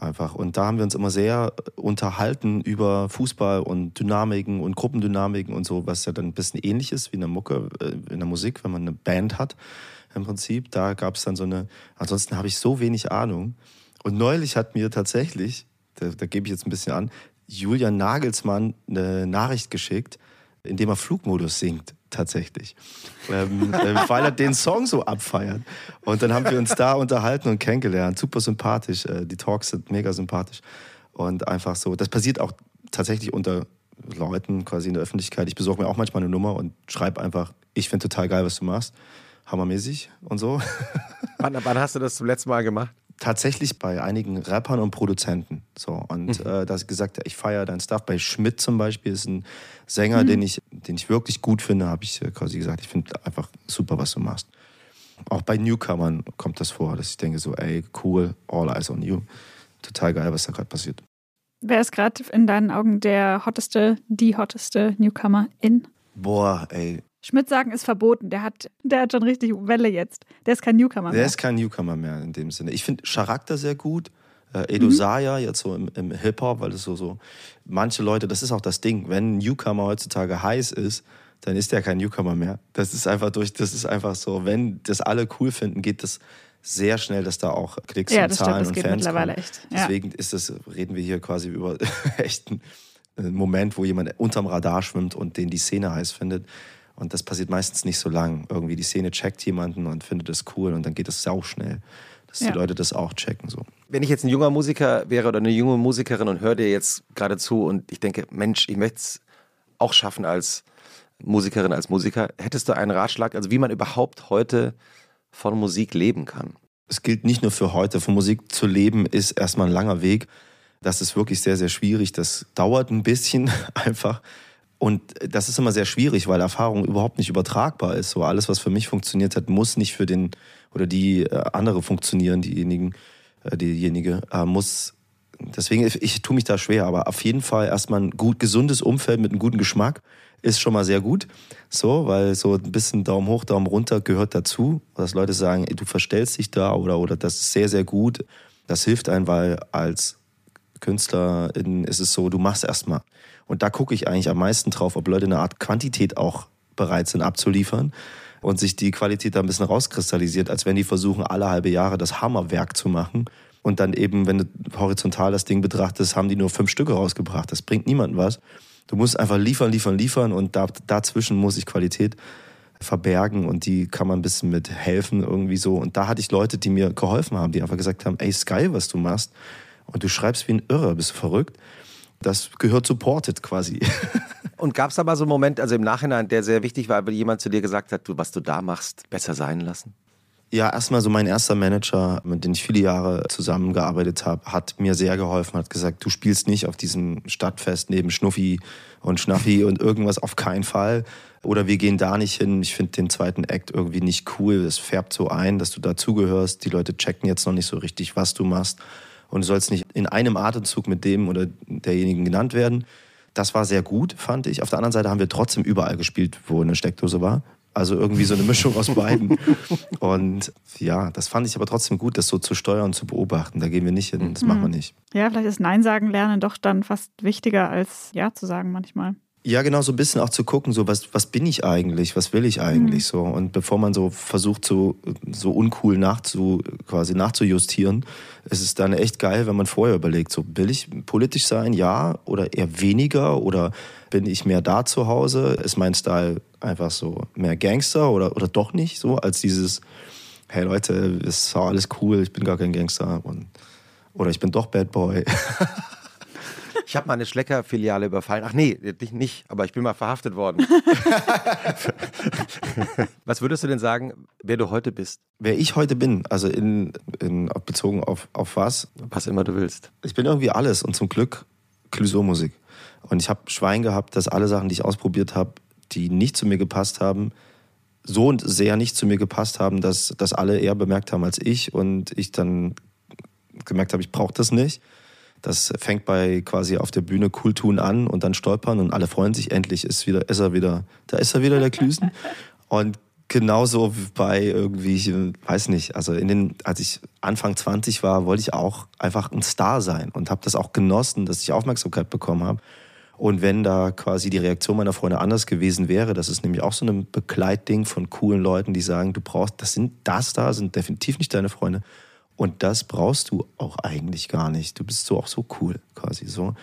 Einfach. Und da haben wir uns immer sehr unterhalten über Fußball und Dynamiken und Gruppendynamiken und so, was ja dann ein bisschen ähnlich ist wie in der Mucke, äh, in der Musik, wenn man eine Band hat im Prinzip. Da gab es dann so eine, ansonsten habe ich so wenig Ahnung. Und neulich hat mir tatsächlich, da, da gebe ich jetzt ein bisschen an, Julian Nagelsmann eine Nachricht geschickt, in dem er Flugmodus singt, tatsächlich. Ähm, <laughs> äh, weil er den Song so abfeiert. Und dann haben wir uns da unterhalten und kennengelernt. Super sympathisch. Äh, die Talks sind mega sympathisch. Und einfach so, das passiert auch tatsächlich unter Leuten quasi in der Öffentlichkeit. Ich besorge mir auch manchmal eine Nummer und schreibe einfach, ich finde total geil, was du machst. Hammermäßig und so.
Wann, wann hast du das zum letzten Mal gemacht?
Tatsächlich bei einigen Rappern und Produzenten. So, und äh, da hast du gesagt, ich feiere dein Stuff. Bei Schmidt zum Beispiel ist ein Sänger, den, ich, den ich wirklich gut finde, habe ich äh, quasi gesagt, ich finde einfach super, was du machst. Auch bei Newcomern kommt das vor, dass ich denke so, ey, cool, all eyes on you. Total geil, was da gerade passiert.
Wer ist gerade in deinen Augen der hotteste, die hotteste Newcomer in?
Boah, ey,
Schmidt sagen ist verboten. Der hat, der hat schon richtig Welle jetzt. Der ist kein Newcomer
der
mehr.
ist kein Newcomer mehr in dem Sinne. Ich finde Charakter sehr gut. Äh, Edo Saya jetzt so im, im Hip-Hop, weil das so, so, manche Leute, das ist auch das Ding, wenn ein Newcomer heutzutage heiß ist, dann ist der kein Newcomer mehr. Das ist einfach durch, das ist einfach so, wenn das alle cool finden, geht das sehr schnell, dass da auch Klicks
Ja,
und
stimmt,
Zahlen
das
und
geht
Fans
mittlerweile
kommen.
echt. Ja.
Deswegen ist das, reden wir hier quasi über <laughs> echten äh, Moment, wo jemand unterm Radar schwimmt und den die Szene heiß findet. Und das passiert meistens nicht so lang. Irgendwie die Szene checkt jemanden und findet das cool und dann geht es sauschnell, dass
Ja.
die Leute das auch checken. So.
Wenn ich jetzt ein junger Musiker wäre oder eine junge Musikerin und höre dir jetzt gerade zu und ich denke, Mensch, ich möchte es auch schaffen als Musikerin, als Musiker, hättest du einen Ratschlag, also wie man überhaupt heute von Musik leben kann?
Es gilt nicht nur für heute. Von Musik zu leben ist erstmal ein langer Weg. Das ist wirklich sehr, sehr schwierig. Das dauert ein bisschen <laughs> einfach. Und das ist immer sehr schwierig, weil Erfahrung überhaupt nicht übertragbar ist. So alles, was für mich funktioniert hat, muss nicht für den oder die äh, andere funktionieren, diejenigen, äh, diejenige äh, muss. Deswegen, ich, tue mich da schwer, aber auf jeden Fall erstmal ein gut gesundes Umfeld mit einem guten Geschmack ist schon mal sehr gut. So, weil so ein bisschen Daumen hoch, Daumen runter gehört dazu. Dass Leute sagen, ey, du verstellst dich da oder, oder das ist sehr, sehr gut. Das hilft einem, weil als Künstlerin ist es so, du machst erstmal. Und da gucke ich eigentlich am meisten drauf, ob Leute eine Art Quantität auch bereit sind abzuliefern und sich die Qualität da ein bisschen rauskristallisiert, als wenn die versuchen, alle halbe Jahre das Hammerwerk zu machen. Und dann eben, wenn du horizontal das Ding betrachtest, haben die nur fünf Stücke rausgebracht. Das bringt niemandem was. Du musst einfach liefern, liefern, liefern und da, dazwischen muss sich Qualität verbergen und die kann man ein bisschen mit helfen irgendwie so. Und da hatte ich Leute, die mir geholfen haben, die einfach gesagt haben, ey, geil, was du machst. Und du schreibst wie ein Irrer, bist du verrückt. Das gehört supported quasi. <laughs>
Und gab es aber so einen Moment, also im Nachhinein, der sehr wichtig war, weil jemand zu dir gesagt hat, du, was du da machst, besser sein lassen?
Ja, erstmal so mein erster Manager, mit dem ich viele Jahre zusammengearbeitet habe, hat mir sehr geholfen, hat gesagt, du spielst nicht auf diesem Stadtfest neben Schnuffi und Schnaffi und irgendwas auf keinen Fall. Oder wir gehen da nicht hin. Ich finde den zweiten Act irgendwie nicht cool. Es färbt so ein, dass du dazugehörst. Die Leute checken jetzt noch nicht so richtig, was du machst. Und du sollst nicht in einem Atemzug mit dem oder derjenigen genannt werden. Das war sehr gut, fand ich. Auf der anderen Seite haben wir trotzdem überall gespielt, wo eine Steckdose war. Also irgendwie so eine Mischung aus beiden. <laughs> Und ja, das fand ich aber trotzdem gut, das so zu steuern und zu beobachten. Da gehen wir nicht hin, das mhm. machen wir nicht.
Ja, vielleicht ist Nein sagen lernen doch dann fast wichtiger als Ja zu sagen manchmal.
Ja, genau, so ein bisschen auch zu gucken, so was, was bin ich eigentlich, was will ich eigentlich mhm. so. Und bevor man so versucht, so, so uncool nachzu, quasi nachzujustieren, ist es dann echt geil, wenn man vorher überlegt, so will ich politisch sein, ja, oder eher weniger, oder bin ich mehr da zu Hause? Ist mein Style einfach so mehr Gangster oder, oder doch nicht so, als dieses, hey Leute, ist alles cool, ich bin gar kein Gangster und, oder ich bin doch Bad Boy. <laughs>
Ich habe mal eine Schlecker-Filiale überfallen. Ach nee, dich nicht, aber ich bin mal verhaftet worden. <laughs> Was würdest du denn sagen, wer du heute bist?
Wer ich heute bin, also in, in, bezogen auf, auf was?
Was immer du willst.
Ich bin irgendwie alles und zum Glück Clouseau-Musik. Und ich habe Schwein gehabt, dass alle Sachen, die ich ausprobiert habe, die nicht zu mir gepasst haben, so und sehr nicht zu mir gepasst haben, dass das alle eher bemerkt haben als ich und ich dann gemerkt habe, ich brauche das nicht. Das fängt bei quasi auf der Bühne cool tun an und dann stolpern und alle freuen sich. Endlich ist wieder, ist er wieder, da ist er wieder der Klüsen. <laughs> Und genauso bei irgendwie, ich weiß nicht, also in den, als ich Anfang 20 war, wollte ich auch einfach ein Star sein und habe das auch genossen, dass ich Aufmerksamkeit bekommen habe. Und wenn da quasi die Reaktion meiner Freunde anders gewesen wäre, das ist nämlich auch so ein Begleitding von coolen Leuten, die sagen, du brauchst, das sind das da, sind definitiv nicht deine Freunde. Und das brauchst du auch eigentlich gar nicht. Du bist so auch so cool, quasi so.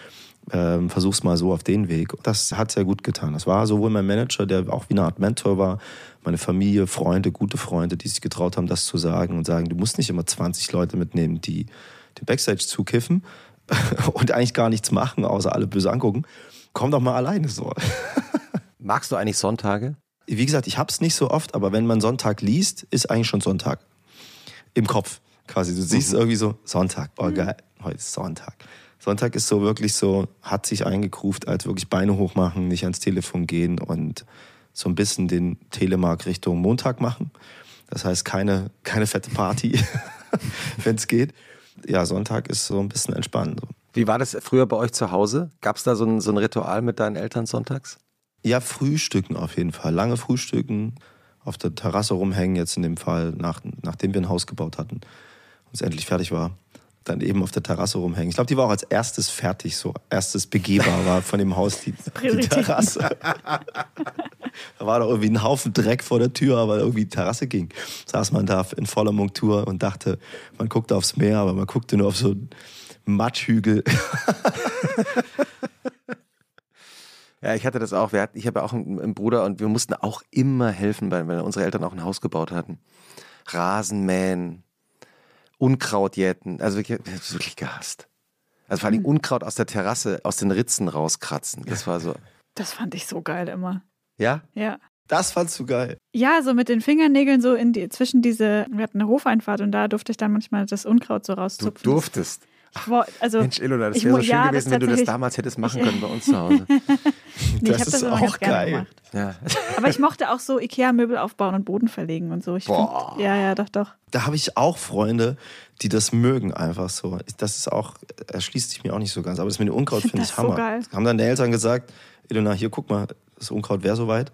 Ähm, versuch's mal so auf den Weg. Das hat sehr gut getan. Das war sowohl mein Manager, der auch wie eine Art Mentor war, meine Familie, Freunde, gute Freunde, die sich getraut haben, das zu sagen und sagen, du musst nicht immer 20 Leute mitnehmen, die den Backstage zukiffen <laughs> und eigentlich gar nichts machen, außer alle böse angucken. Komm doch mal alleine so. <laughs>
Magst du eigentlich Sonntage?
Wie gesagt, ich hab's nicht so oft, aber wenn man Sonntag liest, ist eigentlich schon Sonntag. Im Kopf quasi. Du siehst mhm. irgendwie so, Sonntag, oh mhm. geil, heute ist Sonntag. Sonntag ist so wirklich so, hat sich eingekruft als wirklich Beine hochmachen, nicht ans Telefon gehen und so ein bisschen den Telemark Richtung Montag machen. Das heißt, keine, keine fette Party, <laughs> wenn es geht. Ja, Sonntag ist so ein bisschen entspannt.
Wie war das früher bei euch zu Hause? Gab es da so ein, so ein Ritual mit deinen Eltern sonntags?
Ja, Frühstücken auf jeden Fall. Lange Frühstücken, auf der Terrasse rumhängen, jetzt in dem Fall, nach, nachdem wir ein Haus gebaut hatten es endlich fertig war, dann eben auf der Terrasse rumhängen. Ich glaube, die war auch als erstes fertig, so erstes begehbar war von dem Haus die, <laughs> die Terrasse. <laughs> da war doch irgendwie ein Haufen Dreck vor der Tür, aber irgendwie die Terrasse ging. Saß man da in voller Montur und dachte, man guckt aufs Meer, aber man guckte nur auf so einen Matschhügel. <laughs>
Ja, ich hatte das auch. ich habe auch einen, Bruder und wir mussten auch immer helfen, weil, weil unsere Eltern auch ein Haus gebaut hatten. Rasenmähen, Unkraut jäten. Also wirklich, wirklich gehasst. Also vor allem mhm. Unkraut aus der Terrasse, aus den Ritzen rauskratzen. Das war so.
Das fand ich so geil immer.
Ja?
Ja.
Das fandst du geil.
Ja, so mit den Fingernägeln so in die, zwischen diese, wir hatten eine Hofeinfahrt und da durfte ich dann manchmal das Unkraut so rauszupfen.
Du durftest.
War, also,
Mensch, Ilona, das wäre so schön ja, gewesen, wenn du das damals hättest <laughs> machen können bei uns zu Hause. <laughs> <laughs>
nee, das, ist das auch geil. Ja. <laughs> Aber ich mochte auch so Ikea-Möbel aufbauen und Boden verlegen und so. Ich Boah. Find, ja, ja, doch, doch.
Da habe ich auch Freunde, die das mögen einfach so. Das ist auch, erschließt sich mir auch nicht so ganz. Aber das mit dem Unkraut finde ich, find ich Hammer. So geil. Haben dann die Eltern gesagt, Ilona, hier guck mal, das Unkraut wäre soweit.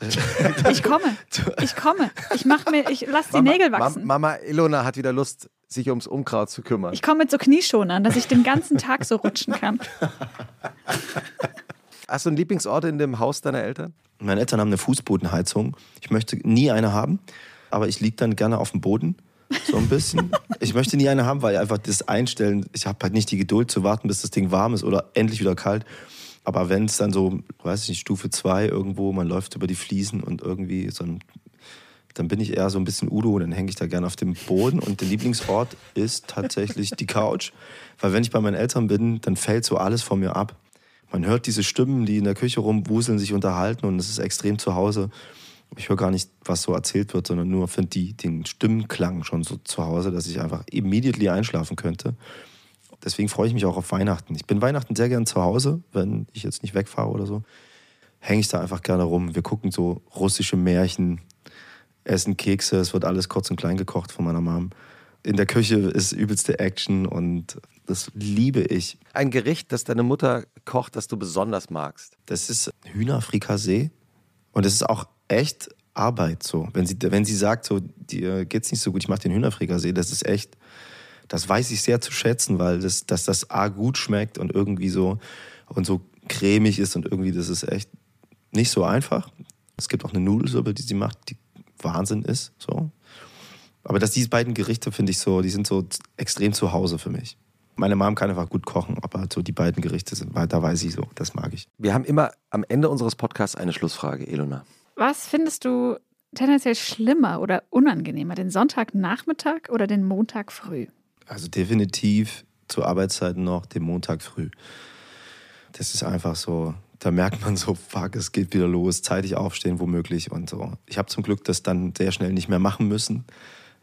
<laughs>
Ich komme. Ich komme. Ich mach mir, ich lass die Mama, Nägel wachsen.
Mama Ilona hat wieder Lust, sich ums Unkraut zu kümmern.
Ich komme mit so Knieschonern, dass ich den ganzen Tag so rutschen kann.
Hast du einen Lieblingsort in dem Haus deiner Eltern?
Meine Eltern haben eine Fußbodenheizung. Ich möchte nie eine haben, aber ich liege dann gerne auf dem Boden. So ein bisschen. <laughs> Ich möchte nie eine haben, weil einfach das Einstellen, ich habe halt nicht die Geduld zu warten, bis das Ding warm ist oder endlich wieder kalt. Aber wenn es dann so, weiß ich nicht, Stufe 2 irgendwo, man läuft über die Fliesen und irgendwie so ein, dann bin ich eher so ein bisschen Udo, dann hänge ich da gerne auf dem Boden und der Lieblingsort ist tatsächlich die Couch. Weil wenn ich bei meinen Eltern bin, dann fällt so alles von mir ab. Man hört diese Stimmen, die in der Küche rumwuseln, sich unterhalten und es ist extrem zu Hause. Ich höre gar nicht, was so erzählt wird, sondern nur finde die den Stimmenklang schon so zu Hause, dass ich einfach immediately einschlafen könnte. Deswegen freue ich mich auch auf Weihnachten. Ich bin Weihnachten sehr gern zu Hause, wenn ich jetzt nicht wegfahre oder so. Hänge ich da einfach gerne rum. Wir gucken so russische Märchen, essen Kekse, es wird alles kurz und klein gekocht von meiner Mom. In der Küche ist übelste Action und das liebe ich.
Ein Gericht, das deine Mutter kocht, das du besonders magst.
Das ist Hühnerfrikassee und es ist auch echt Arbeit so. Wenn sie, wenn sie sagt, so, dir geht's nicht so gut, ich mache den Hühnerfrikassee, das ist echt, das weiß ich sehr zu schätzen, weil das, dass das A gut schmeckt und irgendwie so und so cremig ist und irgendwie, das ist echt nicht so einfach. Es gibt auch eine Nudelsuppe, die sie macht, die Wahnsinn ist. So. Aber dass diese beiden Gerichte finde ich so, die sind so extrem zu Hause für mich. Meine Mom kann einfach gut kochen, aber so die beiden Gerichte sind, da weiß ich so, das mag ich.
Wir haben immer am Ende unseres Podcasts eine Schlussfrage, Elona.
Was findest du tendenziell schlimmer oder unangenehmer, den Sonntagnachmittag oder den Montag früh?
Also definitiv zu Arbeitszeiten noch den Montag früh. Das ist einfach so, da merkt man so, fuck, es geht wieder los, zeitig aufstehen womöglich und so. Ich habe zum Glück das dann sehr schnell nicht mehr machen müssen,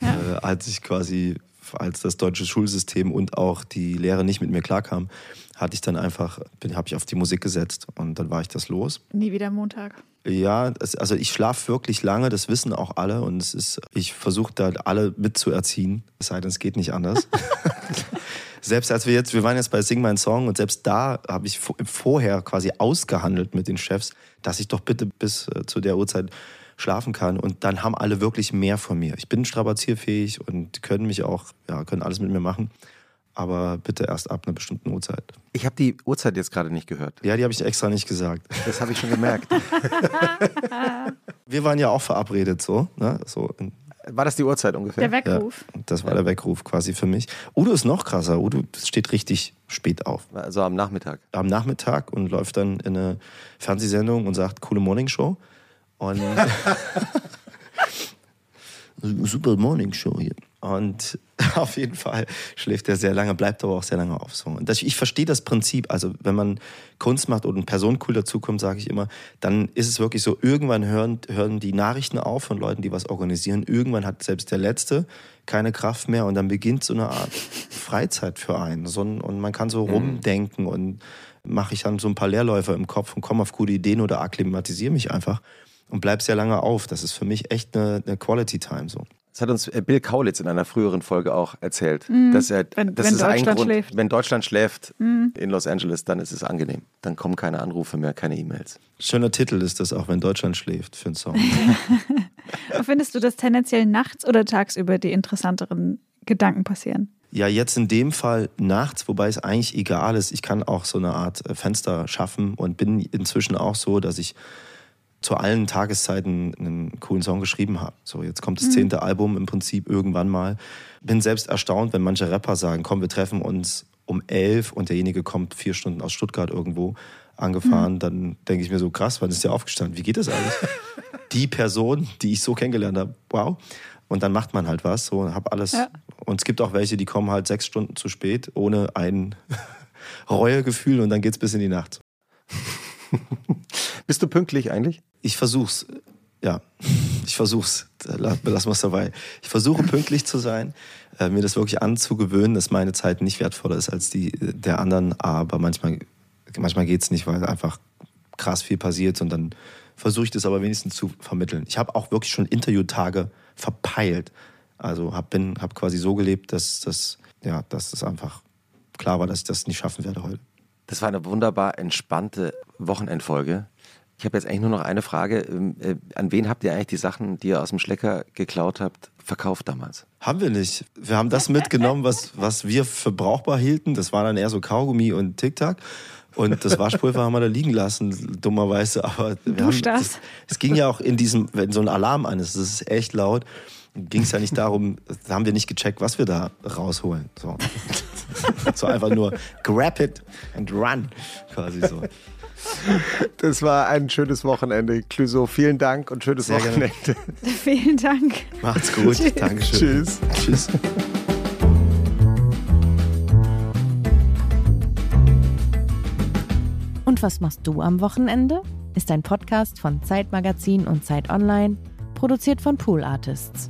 ja. äh, als ich quasi, als das deutsche Schulsystem und auch die Lehre nicht mit mir klarkam, hatte ich dann einfach, habe ich auf die Musik gesetzt und dann war ich das los.
Nie wieder Montag.
Ja, also ich schlafe wirklich lange, das wissen auch alle und es ist, ich versuche da alle mitzuerziehen, es sei denn, es geht nicht anders. <laughs> selbst als wir jetzt, wir waren jetzt bei Sing Mein Song und selbst da habe ich vorher quasi ausgehandelt mit den Chefs, dass ich doch bitte bis äh, zu der Uhrzeit schlafen kann. Und dann haben alle wirklich mehr von mir. Ich bin strapazierfähig und können mich auch, ja, können alles mit mir machen. Aber bitte erst ab einer bestimmten Uhrzeit.
Ich habe die Uhrzeit jetzt gerade nicht gehört.
Ja, die habe ich extra nicht gesagt.
Das habe ich schon gemerkt. <laughs>
wir waren ja auch verabredet so. Ne? so
war das die Uhrzeit ungefähr?
Der Weckruf.
Ja, das war der Weckruf quasi für mich. Udo ist noch krasser. Udo steht richtig spät auf.
Also am Nachmittag.
Am Nachmittag und läuft dann in eine Fernsehsendung und sagt, coole Morning Show. Und <laughs> super Morning Show hier. Und <laughs> auf jeden Fall schläft er sehr lange, bleibt aber auch sehr lange auf. So. Und das, ich verstehe das Prinzip. Also wenn man Kunst macht oder eine Person cool dazukommt, sage ich immer, dann ist es wirklich so, irgendwann hören, hören die Nachrichten auf von Leuten, die was organisieren. Irgendwann hat selbst der Letzte keine Kraft mehr und dann beginnt so eine Art Freizeit für einen. So und man kann so mhm. rumdenken und mache ich dann so ein paar Leerläufer im Kopf und komme auf gute Ideen oder akklimatisiere mich einfach und bleib sehr lange auf. Das ist für mich echt eine, eine Quality Time so.
Das hat uns äh, Bill Kaulitz in einer früheren Folge auch erzählt. Mm, dass er,
wenn,
das
wenn
ist
Deutschland
ein Grund,
schläft.
Wenn Deutschland schläft mm. in Los Angeles, dann ist es angenehm. Dann kommen keine Anrufe mehr, keine E-Mails.
Schöner Titel ist das auch, wenn Deutschland schläft, für einen Song. <laughs>
Findest du, dass tendenziell nachts oder tagsüber die interessanteren Gedanken passieren?
Ja, jetzt in dem Fall nachts, wobei es eigentlich egal ist. Ich kann auch so eine Art äh, Fenster schaffen und bin inzwischen auch so, dass ich zu allen Tageszeiten einen coolen Song geschrieben habe. So, jetzt kommt das mhm. zehnte Album im Prinzip irgendwann mal. Bin selbst erstaunt, wenn manche Rapper sagen, komm, wir treffen uns um elf und derjenige kommt vier Stunden aus Stuttgart irgendwo angefahren, mhm. dann denke ich mir so, krass, wann ist der aufgestanden? Wie geht das eigentlich? <laughs> die Person, die ich so kennengelernt habe, wow. Und dann macht man halt was, so, hab alles. Ja. Und es gibt auch welche, die kommen halt sechs Stunden zu spät, ohne ein <laughs> Reuegefühl und dann geht's bis in die Nacht. <laughs>
Bist du pünktlich eigentlich?
Ich versuch's. Ja, ich versuch's. Lassen wir es dabei. Ich versuche pünktlich zu sein, äh, mir das wirklich anzugewöhnen, dass meine Zeit nicht wertvoller ist als die der anderen. Aber manchmal, manchmal geht's nicht, weil einfach krass viel passiert und dann versuche ich das aber wenigstens zu vermitteln. Ich habe auch wirklich schon Interviewtage verpeilt. Also habe hab quasi so gelebt, dass das, ja, dass das einfach klar war, dass ich das nicht schaffen werde heute.
Das war eine wunderbar entspannte Wochenendfolge. Ich habe jetzt eigentlich nur noch eine Frage. Ähm, äh, an wen habt ihr eigentlich die Sachen, die ihr aus dem Schlecker geklaut habt, verkauft damals?
Haben wir nicht. Wir haben das mitgenommen, was, was wir für brauchbar hielten. Das war dann eher so Kaugummi und Tic-Tac. Und das Waschpulver haben wir da liegen lassen, dummerweise. Aber wir haben, das, es ging ja auch in diesem, wenn so ein Alarm an ist, das ist echt laut, ging es ja nicht darum, da haben wir nicht gecheckt, was wir da rausholen. So, <laughs> so einfach nur grab it and run, quasi so. <laughs>
Das war ein schönes Wochenende. Clüso, vielen Dank und schönes
Sehr gerne.
Wochenende. <laughs>
Vielen Dank.
Macht's gut.
Tschüss.
Dankeschön.
Tschüss.
Tschüss.
Und was machst du am Wochenende? Ist ein Podcast von Zeit Magazin und Zeit Online, produziert von Pool Artists.